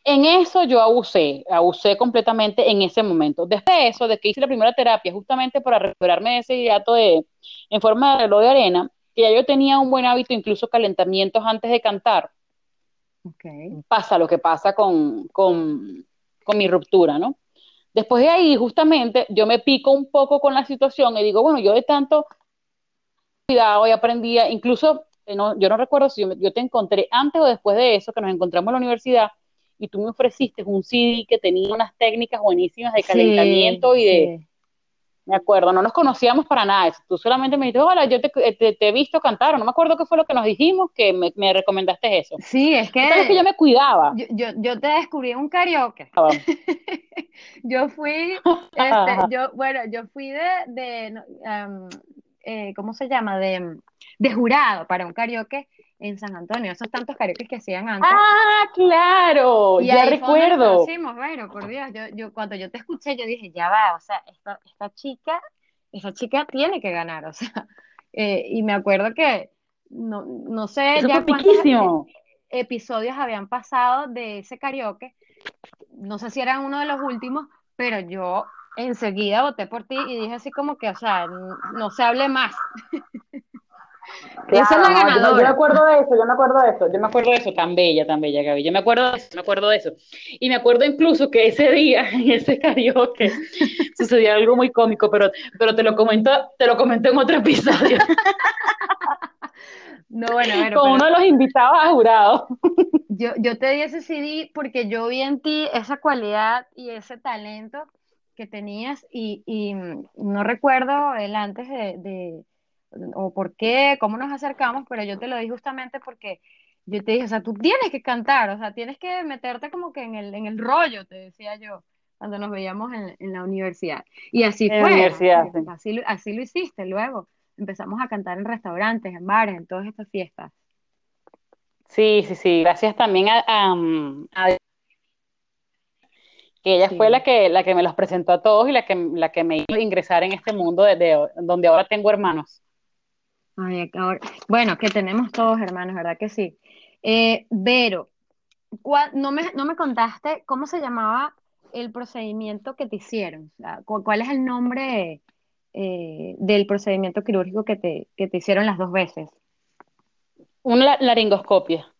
en eso yo abusé, abusé completamente en ese momento. Después de eso, de que hice la primera terapia, justamente para recuperarme de ese hiato de, en forma de reloj de arena, que ya yo tenía un buen hábito, incluso calentamientos antes de cantar. Pasa lo que pasa con, con, con mi ruptura, ¿no? Después de ahí, justamente, yo me pico un poco con la situación y digo, bueno, yo de tanto cuidado y aprendía, incluso, eh, yo no recuerdo si yo, te encontré antes o después de eso, que nos encontramos en la universidad, y tú me ofreciste un CD que tenía unas técnicas buenísimas de calentamiento y de, me acuerdo, no nos conocíamos para nada. Tú solamente me dijiste, hola, yo te, he visto cantar, no me acuerdo qué fue lo que nos dijimos, que me, recomendaste eso. Sí, es que... Es que yo me cuidaba. Yo, yo, te descubrí en un karaoke. Ah, yo fui, este, yo, bueno, yo fui de, de eh, ¿cómo se llama? De, de jurado para un karaoke en San Antonio, esos tantos karaoke que hacían antes. Ah, claro, ya recuerdo. bueno, por Dios, yo, yo, cuando yo te escuché, yo dije, ya va, o sea, esta, esta chica, esa chica tiene que ganar, o sea, eh, y me acuerdo que, no, no sé ya cuántos episodios habían pasado de ese karaoke, no sé si eran uno de los últimos, pero yo enseguida voté por ti y dije así como que, o sea, no se hable más. Esa es la ganadora. Yo, me acuerdo de eso, yo me acuerdo de eso, yo me acuerdo de eso, tan bella, tan bella, Gaby. Yo me acuerdo de eso, me acuerdo de eso. Y me acuerdo incluso que ese día, en ese karaoke, sucedió algo muy cómico, pero, pero te lo comento, te lo comento en otro episodio. No, bueno, bueno, Con uno de los invitados a jurado. Yo, yo te di ese CD porque yo vi en ti esa cualidad y ese talento que tenías y, y no recuerdo el antes de o por qué, cómo nos acercamos, pero yo te lo di justamente porque yo te dije, o sea, tú tienes que cantar, o sea, tienes que meterte como que en el, en el rollo, te decía yo, cuando nos veíamos en, en la universidad. Y así fue, así, así, lo hiciste luego. Empezamos a cantar en restaurantes, en bares, en todas estas fiestas. Sí, sí, sí. Gracias también a, a, que ella fue la que, la que me los presentó a todos y la que, la que me hizo ingresar en este mundo de, donde ahora tengo hermanos. Ay, bueno, que tenemos todos hermanos, ¿verdad que sí? Eh, Vero, no me, no me contaste cómo se llamaba el procedimiento que te hicieron. ¿Cuál es el nombre eh, del procedimiento quirúrgico que te, que te hicieron las dos veces? Una laringoscopia.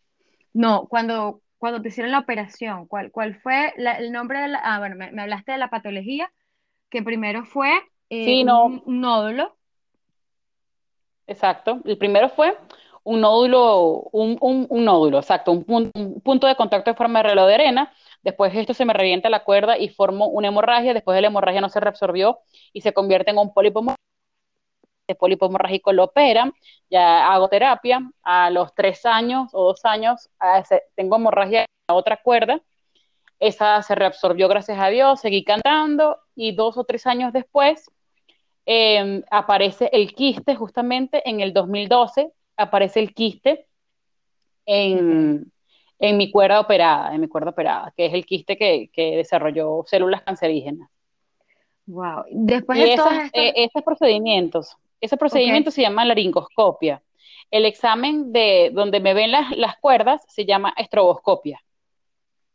No, cuando, cuando te hicieron la operación, ¿cuál, cuál fue el nombre de la... Ah, bueno, me, hablaste de la patología, que primero fue eh, un, nódulo. Exacto. El primero fue un nódulo, un, un, nódulo, exacto, un, punto de contacto de forma de reloj de arena. Después esto se me revienta la cuerda y formo una hemorragia. Después de la hemorragia no se reabsorbió y se convierte en un pólipo de pólipo hemorrágico lo operan, ya hago terapia, a los tres años o dos años tengo hemorragia en otra cuerda, esa se reabsorbió gracias a Dios, seguí cantando y dos o tres años después em, aparece el quiste justamente en el 2012, aparece el quiste en, mi cuerda operada, en mi cuerda operada, que es el quiste que, desarrolló células cancerígenas. Wow. Después de todos eh, estos procedimientos ese procedimiento se llama laringoscopia. El examen de donde me ven las, cuerdas se llama estroboscopia.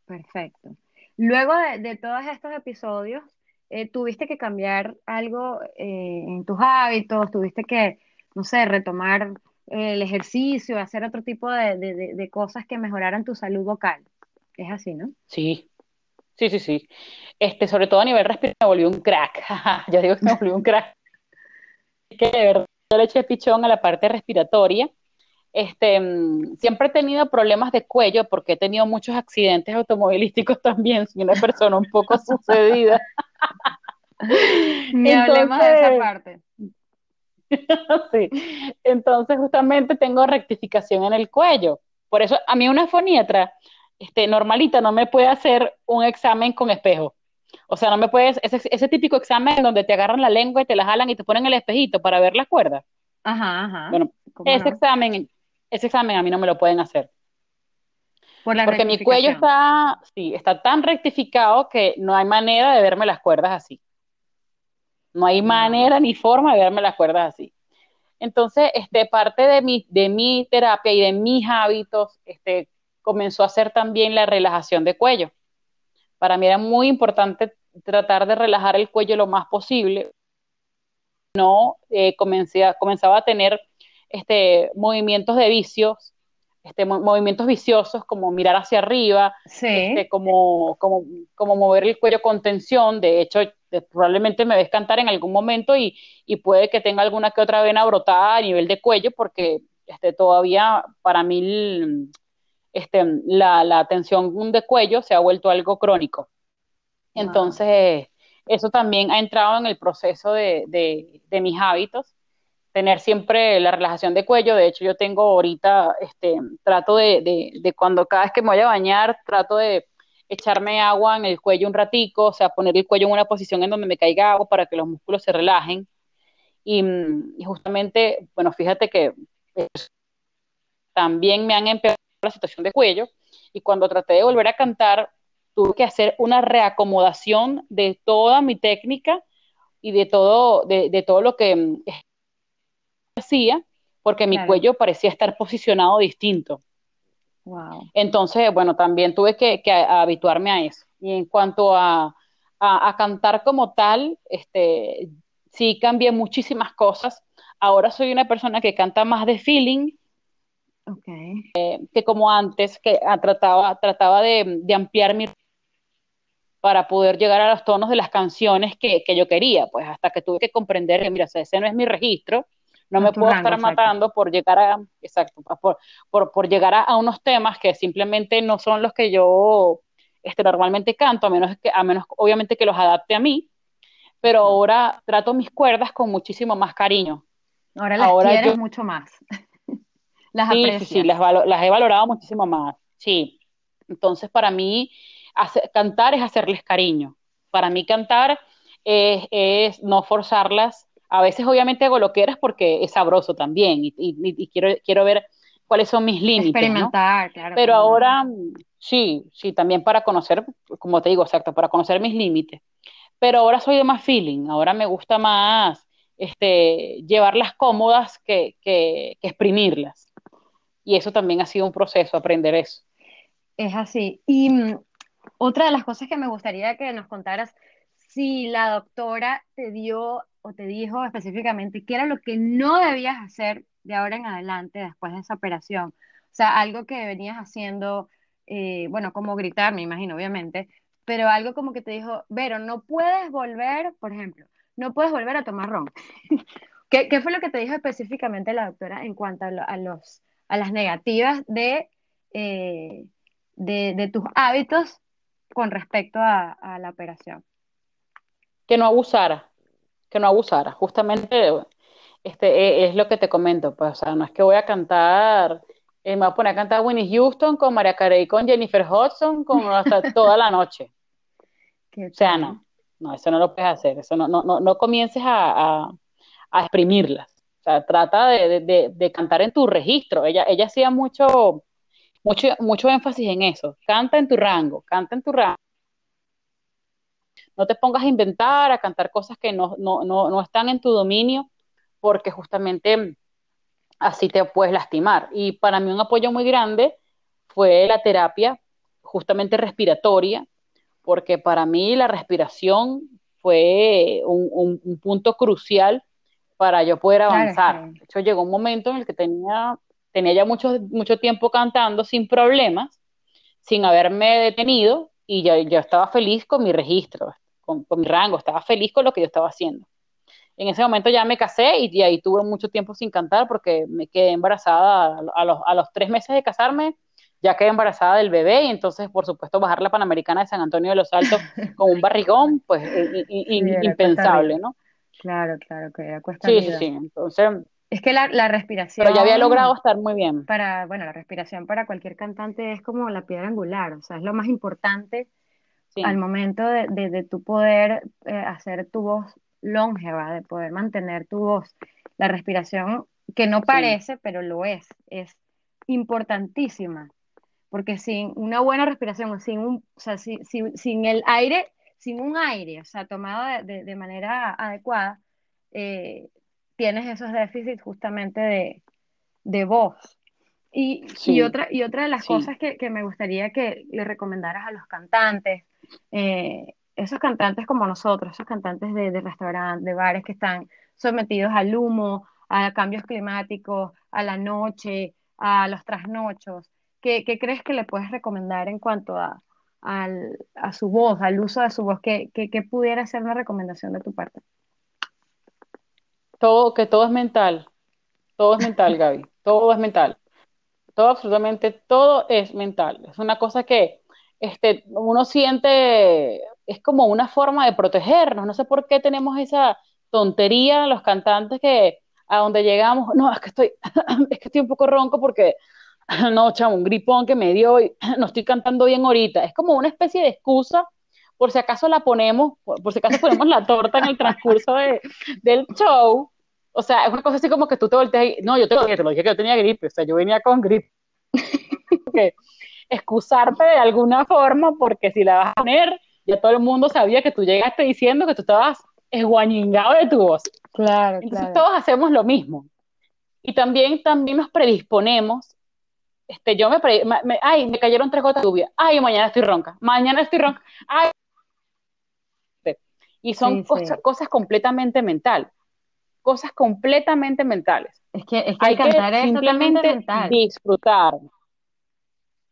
Perfecto. Luego de, todos estos episodios, eh, ¿tuviste que cambiar algo eh, en tus hábitos? ¿Tuviste que, no sé, retomar el ejercicio, hacer otro tipo de, cosas que mejoraran tu salud vocal? Es así, ¿no? Sí, sí, sí, sí. Este, sobre todo a nivel respiratorio me volvió un crack. Yo digo que me volvió un crack que de verdad le eché pichón a la parte respiratoria. Este, mm, siempre he tenido problemas de cuello porque he tenido muchos accidentes automovilísticos también, soy una persona un poco sucedida. Ni hablemos de esa parte. sí, entonces justamente tengo rectificación en el cuello. Por eso a mí una foniatra este, normalita no me puede hacer un examen con espejo. O sea, no me puedes, ese, ese típico examen donde te agarran la lengua y te la jalan y te ponen el espejito para ver las cuerdas. Ajá, ajá. Bueno, ese examen, ese examen a mí no me lo pueden hacer. Porque mi cuello está, sí, está tan rectificado que no hay manera de verme las cuerdas así. No hay manera ni forma de verme las cuerdas así. Entonces, este, parte de mi, de mi terapia y de mis hábitos, este, comenzó a ser también la relajación de cuello. Para mí era muy importante tratar de relajar el cuello lo más posible. No, eh, comencé a, comenzaba a tener este, movimientos de vicios, este, movimientos viciosos como mirar hacia arriba, este, como, como, como, mover el cuello con tensión. De hecho, probablemente me ves cantar en algún momento y, y, puede que tenga alguna que otra vena brotada a nivel de cuello, porque este, todavía para mí este, la, la tensión de cuello se ha vuelto algo crónico. Entonces, eso también ha entrado en el proceso de, de, mis hábitos, tener siempre la relajación de cuello. De hecho, yo tengo ahorita, este, trato de, de, cuando cada vez que me voy a bañar, trato de echarme agua en el cuello un ratico, o sea, poner el cuello en una posición en donde me caiga agua para que los músculos se relajen. Y, y justamente, bueno, fíjate que también me han empeorado la situación de cuello y cuando traté de volver a cantar tuve que hacer una reacomodación de toda mi técnica y de todo, de, todo lo que mm, hacía, porque mi cuello parecía estar posicionado distinto. Entonces, bueno, también tuve que, habituarme a eso. Y en cuanto a, a, cantar como tal, este, sí cambié muchísimas cosas. Ahora soy una persona que canta más de feeling, eh, que como antes, que ah, trataba, trataba de, ampliar mi para poder llegar a los tonos de las canciones que, yo quería, pues hasta que tuve que comprender que, mira, ese no es mi registro, no, me puedo estar matando por llegar a, exacto, por, por, llegar a, unos temas que simplemente no son los que yo este, normalmente canto, a menos, que, a menos obviamente que los adapte a mí, pero ahora trato mis cuerdas con muchísimo más cariño. Ahora las ahora quieres mucho más. Las sí, sí, las, he valorado muchísimo más. Sí. Entonces, para mí, cantar es hacerles cariño. Para mí, cantar es, no forzarlas. A veces, obviamente, hago lo que eras porque es sabroso también y, quiero, quiero ver cuáles son mis límites. Experimentar, claro. Pero ahora, sí, sí, también para conocer, como te digo, exacto, para conocer mis límites. Pero ahora soy de más feeling, ahora me gusta más este, llevarlas cómodas que, que, exprimirlas. Y eso también ha sido un proceso, aprender eso. Es así. Y mm, otra de las cosas que me gustaría que nos contaras, si la doctora te dio o te dijo específicamente qué era lo que no debías hacer de ahora en adelante después de esa operación. O sea, algo que venías haciendo, eh, bueno, como gritar, me imagino, obviamente, pero algo como que te dijo, Vero, no puedes volver, por ejemplo, no puedes volver a tomar ron. ¿Qué, ¿Qué, fue lo que te dijo específicamente la doctora en cuanto a, los, a las negativas de, eh, de, de, tus hábitos con respecto a, la operación? Que no abusara, que no abusara. Justamente este, e, es lo que te comento, pues, o sea, no es que voy a cantar, eh, me voy a poner a cantar Winnie Houston con María Carey, con Jennifer Hudson, con hasta toda la noche. o sea, no. No, eso no lo puedes hacer, eso no, no, no, no comiences a, a, exprimirlas. O sea, trata de, de, de, cantar en tu registro. Ella, ella hacía mucho, mucho, mucho énfasis en eso. Canta en tu rango, canta en tu rango. No te pongas a inventar, a cantar cosas que no, no, no, no están en tu dominio, porque justamente así te puedes lastimar. Y para mí un apoyo muy grande fue la terapia justamente respiratoria, porque para mí la respiración fue un, punto crucial para yo poder avanzar. De hecho, llegó un momento en el que tenía, tenía ya mucho, mucho tiempo cantando sin problemas, sin haberme detenido, y ya yo estaba feliz con mi registro, con, mi rango, estaba feliz con lo que yo estaba haciendo. En ese momento ya me casé y, ahí tuve mucho tiempo sin cantar porque me quedé embarazada a, los, a los tres meses de casarme ya quedé embarazada del bebé y entonces, por supuesto, bajar la Panamericana de San Antonio de los Altos con un barrigón, pues impensable, ¿no? Claro, claro, que era cuesta Sí, sí, sí, entonces... Es que la, la, respiración... Pero ya había logrado estar muy bien. Para, bueno, la respiración para cualquier cantante es como la piedra angular, o sea, es lo más importante al momento de, de, tu poder eh, hacer tu voz longeva, de poder mantener tu voz. La respiración, que no parece, pero lo es, es importantísima porque sin una buena respiración, sin, un, o sea, sin, sin, el aire, sin un aire, o sea, tomado de, de, manera adecuada, eh, tienes esos déficits justamente de, de voz. Y, y, otra, y otra de las cosas que, que, me gustaría que le recomendaras a los cantantes, eh, esos cantantes como nosotros, esos cantantes de, de restaurantes, de bares que están sometidos al humo, a cambios climáticos, a la noche, a los trasnochos, ¿Qué, crees que le puedes recomendar en cuanto a, a su voz, al uso de su voz? ¿Qué, pudiera ser una recomendación de tu parte? Todo, que todo es mental. Todo es mental, Gaby. Todo es mental. Todo, absolutamente todo es mental. Es una cosa que este, uno siente, es como una forma de protegernos. No sé por qué tenemos esa tontería los cantantes que a donde llegamos, no, es que estoy, es que estoy un poco ronco porque no, chamo, un gripón que me dio y no estoy cantando bien ahorita. Es como una especie de excusa por si acaso la ponemos, por, si acaso ponemos la torta en el transcurso de, del show. O sea, es una cosa así como que tú te volteas y, no, yo te lo dije, te lo dije que yo tenía gripe, o sea, yo venía con gripe. que excusarte de alguna forma porque si la vas a poner, ya todo el mundo sabía que tú llegaste diciendo que tú estabas esguañingado de tu voz. Claro, Entonces todos hacemos lo mismo. Y también, también nos predisponemos este, yo me, me, ay, me cayeron tres gotas de lluvia, ay, mañana estoy ronca, mañana estoy ronca, ay. Y son cosas, completamente mentales, cosas completamente mentales. Es que, es que hay que simplemente disfrutar.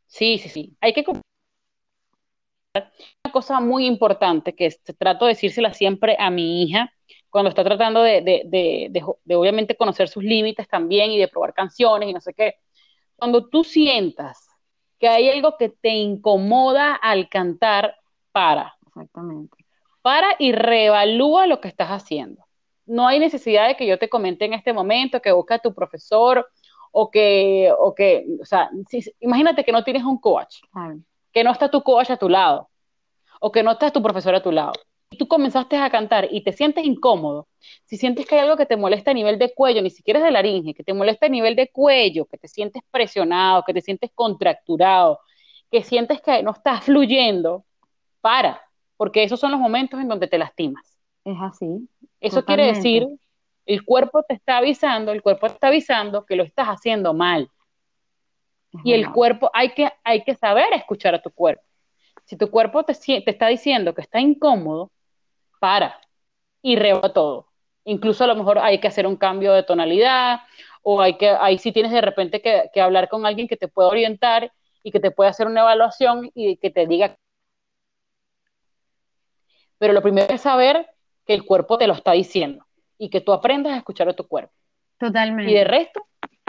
Sí, sí, sí. Hay que una cosa muy importante que trato de decírsela siempre a mi hija cuando está tratando de, de, de, de obviamente conocer sus límites también y de probar canciones y no sé qué cuando tú sientas que hay algo que te incomoda al cantar, para. Exactamente. Para y reevalúa lo que estás haciendo. No hay necesidad de que yo te comente en este momento, que busque a tu profesor o que, o que, o sea, imagínate que no tienes un coach, que no está tu coach a tu lado, o que no está tu profesor a tu lado. y tú comenzaste a cantar y te sientes incómodo, si sientes que hay algo que te molesta a nivel de cuello, ni siquiera es de laringe, que te molesta a nivel de cuello, que te sientes presionado, que te sientes contracturado, que sientes que no estás fluyendo, para, porque esos son los momentos en donde te lastimas. Es así. Eso quiere decir, el cuerpo te está avisando, el cuerpo te está avisando que lo estás haciendo mal. y el cuerpo, hay que, hay que saber escuchar a tu cuerpo. Si tu cuerpo te, te está diciendo que está incómodo, para y reba todo. Incluso a lo mejor hay que hacer un cambio de tonalidad o hay que, ahí sí tienes de repente que, que hablar con alguien que te pueda orientar y que te pueda hacer una evaluación y que te diga. Pero lo primero es saber que el cuerpo te lo está diciendo y que tú aprendas a escuchar a tu cuerpo. Totalmente. Y de resto,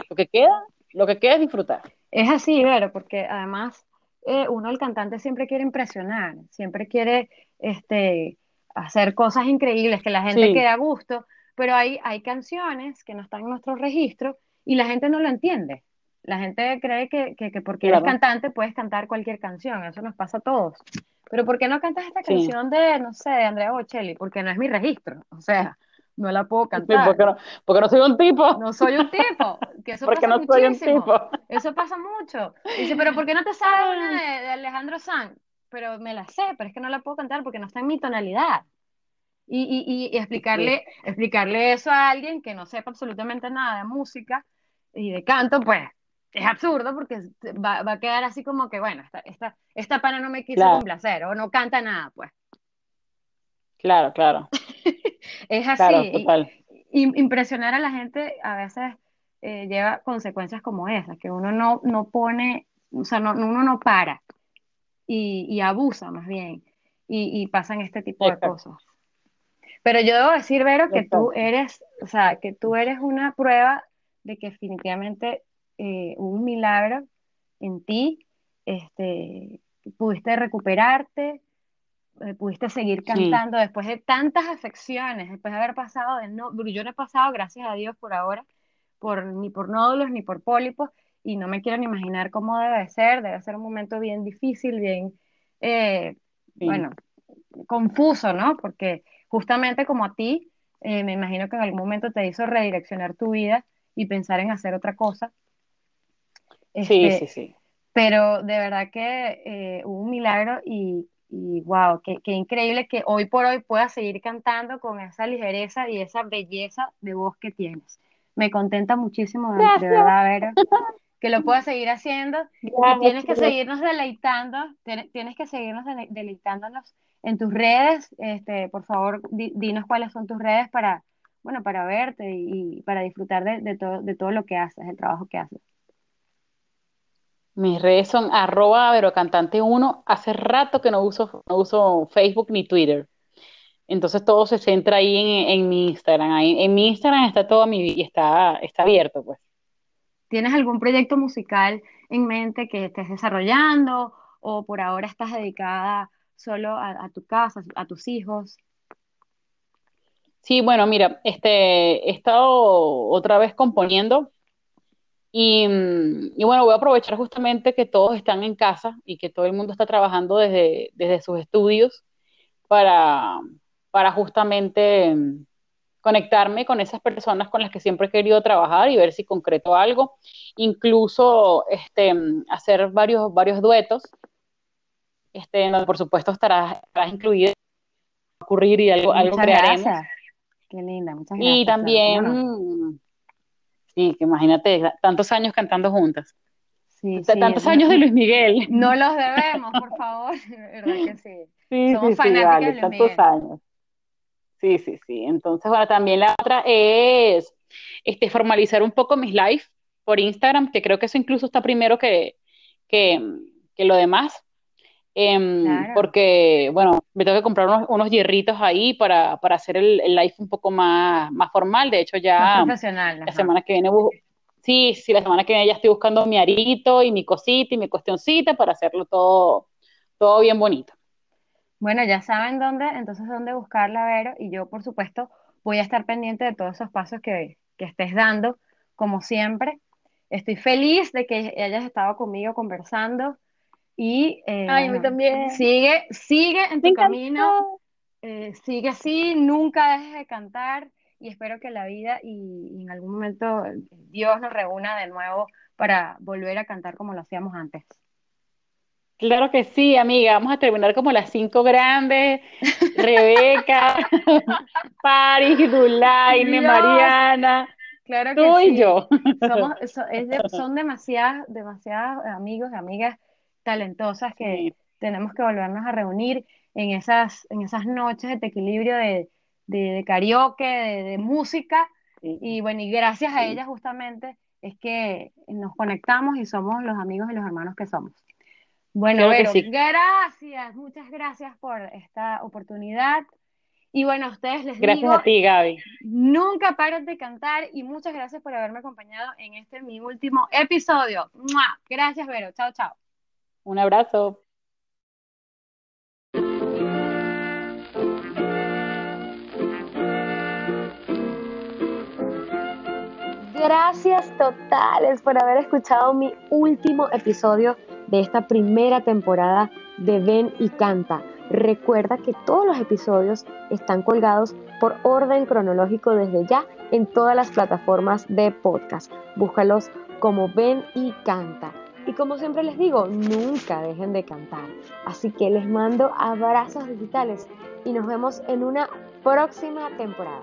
lo que queda, lo que queda es disfrutar. Es así, Vero, porque además eh, uno, el cantante, siempre quiere impresionar, siempre quiere este, hacer cosas increíbles, que la gente quede a gusto, pero hay, hay canciones que no están en nuestro registro y la gente no lo entiende. La gente cree que, que, porque eres cantante puedes cantar cualquier canción, eso nos pasa a todos. Pero ¿por qué no cantas esta canción de, no sé, de Andrea Bocelli? Porque no es mi registro. O sea, no la puedo cantar. porque, no, porque no soy un tipo. No soy un tipo. Que eso porque pasa no soy un tipo. Eso pasa mucho. Dice, pero ¿por qué no te sabes una de, Alejandro Sanz? Pero me la sé, pero es que no la puedo cantar porque no está en mi tonalidad. Y, y, y explicarle, explicarle eso a alguien que no sepa absolutamente nada de música y de canto, pues es absurdo porque va, va, a quedar así como que, bueno, esta, esta, esta pana no me quiso complacer o no canta nada, pues. Claro, claro. es así. total. impresionar a la gente a veces eh, lleva consecuencias como esas, que uno no, no pone, o sea, no, uno no para y, y abusa más bien y, y, pasan este tipo de cosas. Pero yo debo decir, Vero, que tú eres, o sea, que tú eres una prueba de que definitivamente eh, un milagro en ti, este, pudiste recuperarte, eh, pudiste seguir cantando después de tantas afecciones, después de haber pasado de no, yo no he pasado, gracias a Dios por ahora, por, ni por nódulos ni por pólipos, y no me quiero ni imaginar cómo debe ser, debe ser un momento bien difícil, bien, eh, bueno, confuso, ¿no? Porque justamente como a ti, me imagino que en algún momento te hizo redireccionar tu vida y pensar en hacer otra cosa, este, sí, sí. Pero de verdad que eh, hubo un milagro y, y wow, qué, increíble que hoy por hoy puedas seguir cantando con esa ligereza y esa belleza de voz que tienes. Me contenta muchísimo, de, verdad, ver que lo puedas seguir haciendo. y tienes que seguirnos deleitando, tienes que seguirnos deleitándonos en tus redes. Este, por favor, dinos cuáles son tus redes para, bueno, para verte y, para disfrutar de, de, todo, de todo lo que haces, el trabajo que haces. Mis redes son arroba verocantante1. Hace rato que no uso, no uso Facebook ni Twitter. Entonces todo se centra ahí en, mi Instagram. Ahí, en mi Instagram está todo mi y está, está abierto, pues. ¿Tienes algún proyecto musical en mente que estés desarrollando o por ahora estás dedicada solo a, tu casa, a tus hijos? Sí, bueno, mira, este, he estado otra vez componiendo Mm, y, bueno, voy a aprovechar justamente que todos están en casa y que todo el mundo está trabajando desde, desde sus estudios para, para justamente mm, conectarme con esas personas con las que siempre he querido trabajar y ver si concreto algo, incluso este, mm, hacer varios, varios duetos, este, donde por supuesto estarás, estarás incluido ocurrir y algo, algo crearemos. Qué linda, muchas gracias. Y también Sí, que imagínate, tantos años cantando juntas. Sí, tantos años de Luis Miguel. No los debemos, por favor. ¿Verdad que sí? Sí, Somos vale, tantos años. Sí, sí, sí. Entonces, bueno, también la otra es este, formalizar un poco mis lives por Instagram, que creo que eso incluso está primero que, que, que lo demás. Em, porque, bueno, me tengo que comprar unos, hierritos ahí para, hacer el, live un poco más, más formal. De hecho, ya la semana que viene, sí, sí, la semana que viene ya estoy buscando mi arito y mi cosita y mi cuestioncita para hacerlo todo, todo bien bonito. Bueno, ya saben dónde, entonces dónde buscarla, Vero, y yo, por supuesto, voy a estar pendiente de todos esos pasos que, que estés dando, como siempre. Estoy feliz de que hayas estado conmigo conversando y eh, también. Sigue, sigue en tu camino, eh, sigue así, nunca dejes de cantar y espero que la vida y, y en algún momento Dios nos reúna de nuevo para volver a cantar como lo hacíamos antes. Claro que sí, amiga. Vamos a terminar como las cinco grandes. Rebeca, Paris, Dulaine, Mariana, claro que tú y yo. Somos, so- es de- son demasiadas, demasiados amigos y amigas talentosas que tenemos que volvernos a reunir en esas, en esas noches de equilibrio de, de, de karaoke, de, de música. sí, Y bueno, y gracias a ellas justamente es que nos conectamos y somos los amigos y los hermanos que somos. Bueno, Vero, sí. gracias, muchas gracias por esta oportunidad. Y bueno, a ustedes les Gracias digo, a ti, Gaby. nunca paren de cantar y muchas gracias por haberme acompañado en este mi último episodio. ¡Mua! Gracias, Vero. Chao, chao. Un abrazo. Gracias totales por haber escuchado mi último episodio de esta primera temporada de Ven y Canta. Recuerda que todos los episodios están colgados por orden cronológico desde ya en todas las plataformas de podcast. Búscalos como Ven y Canta. Y como siempre les digo, nunca dejen de cantar. Así que les mando abrazos digitales y nos vemos en una próxima temporada.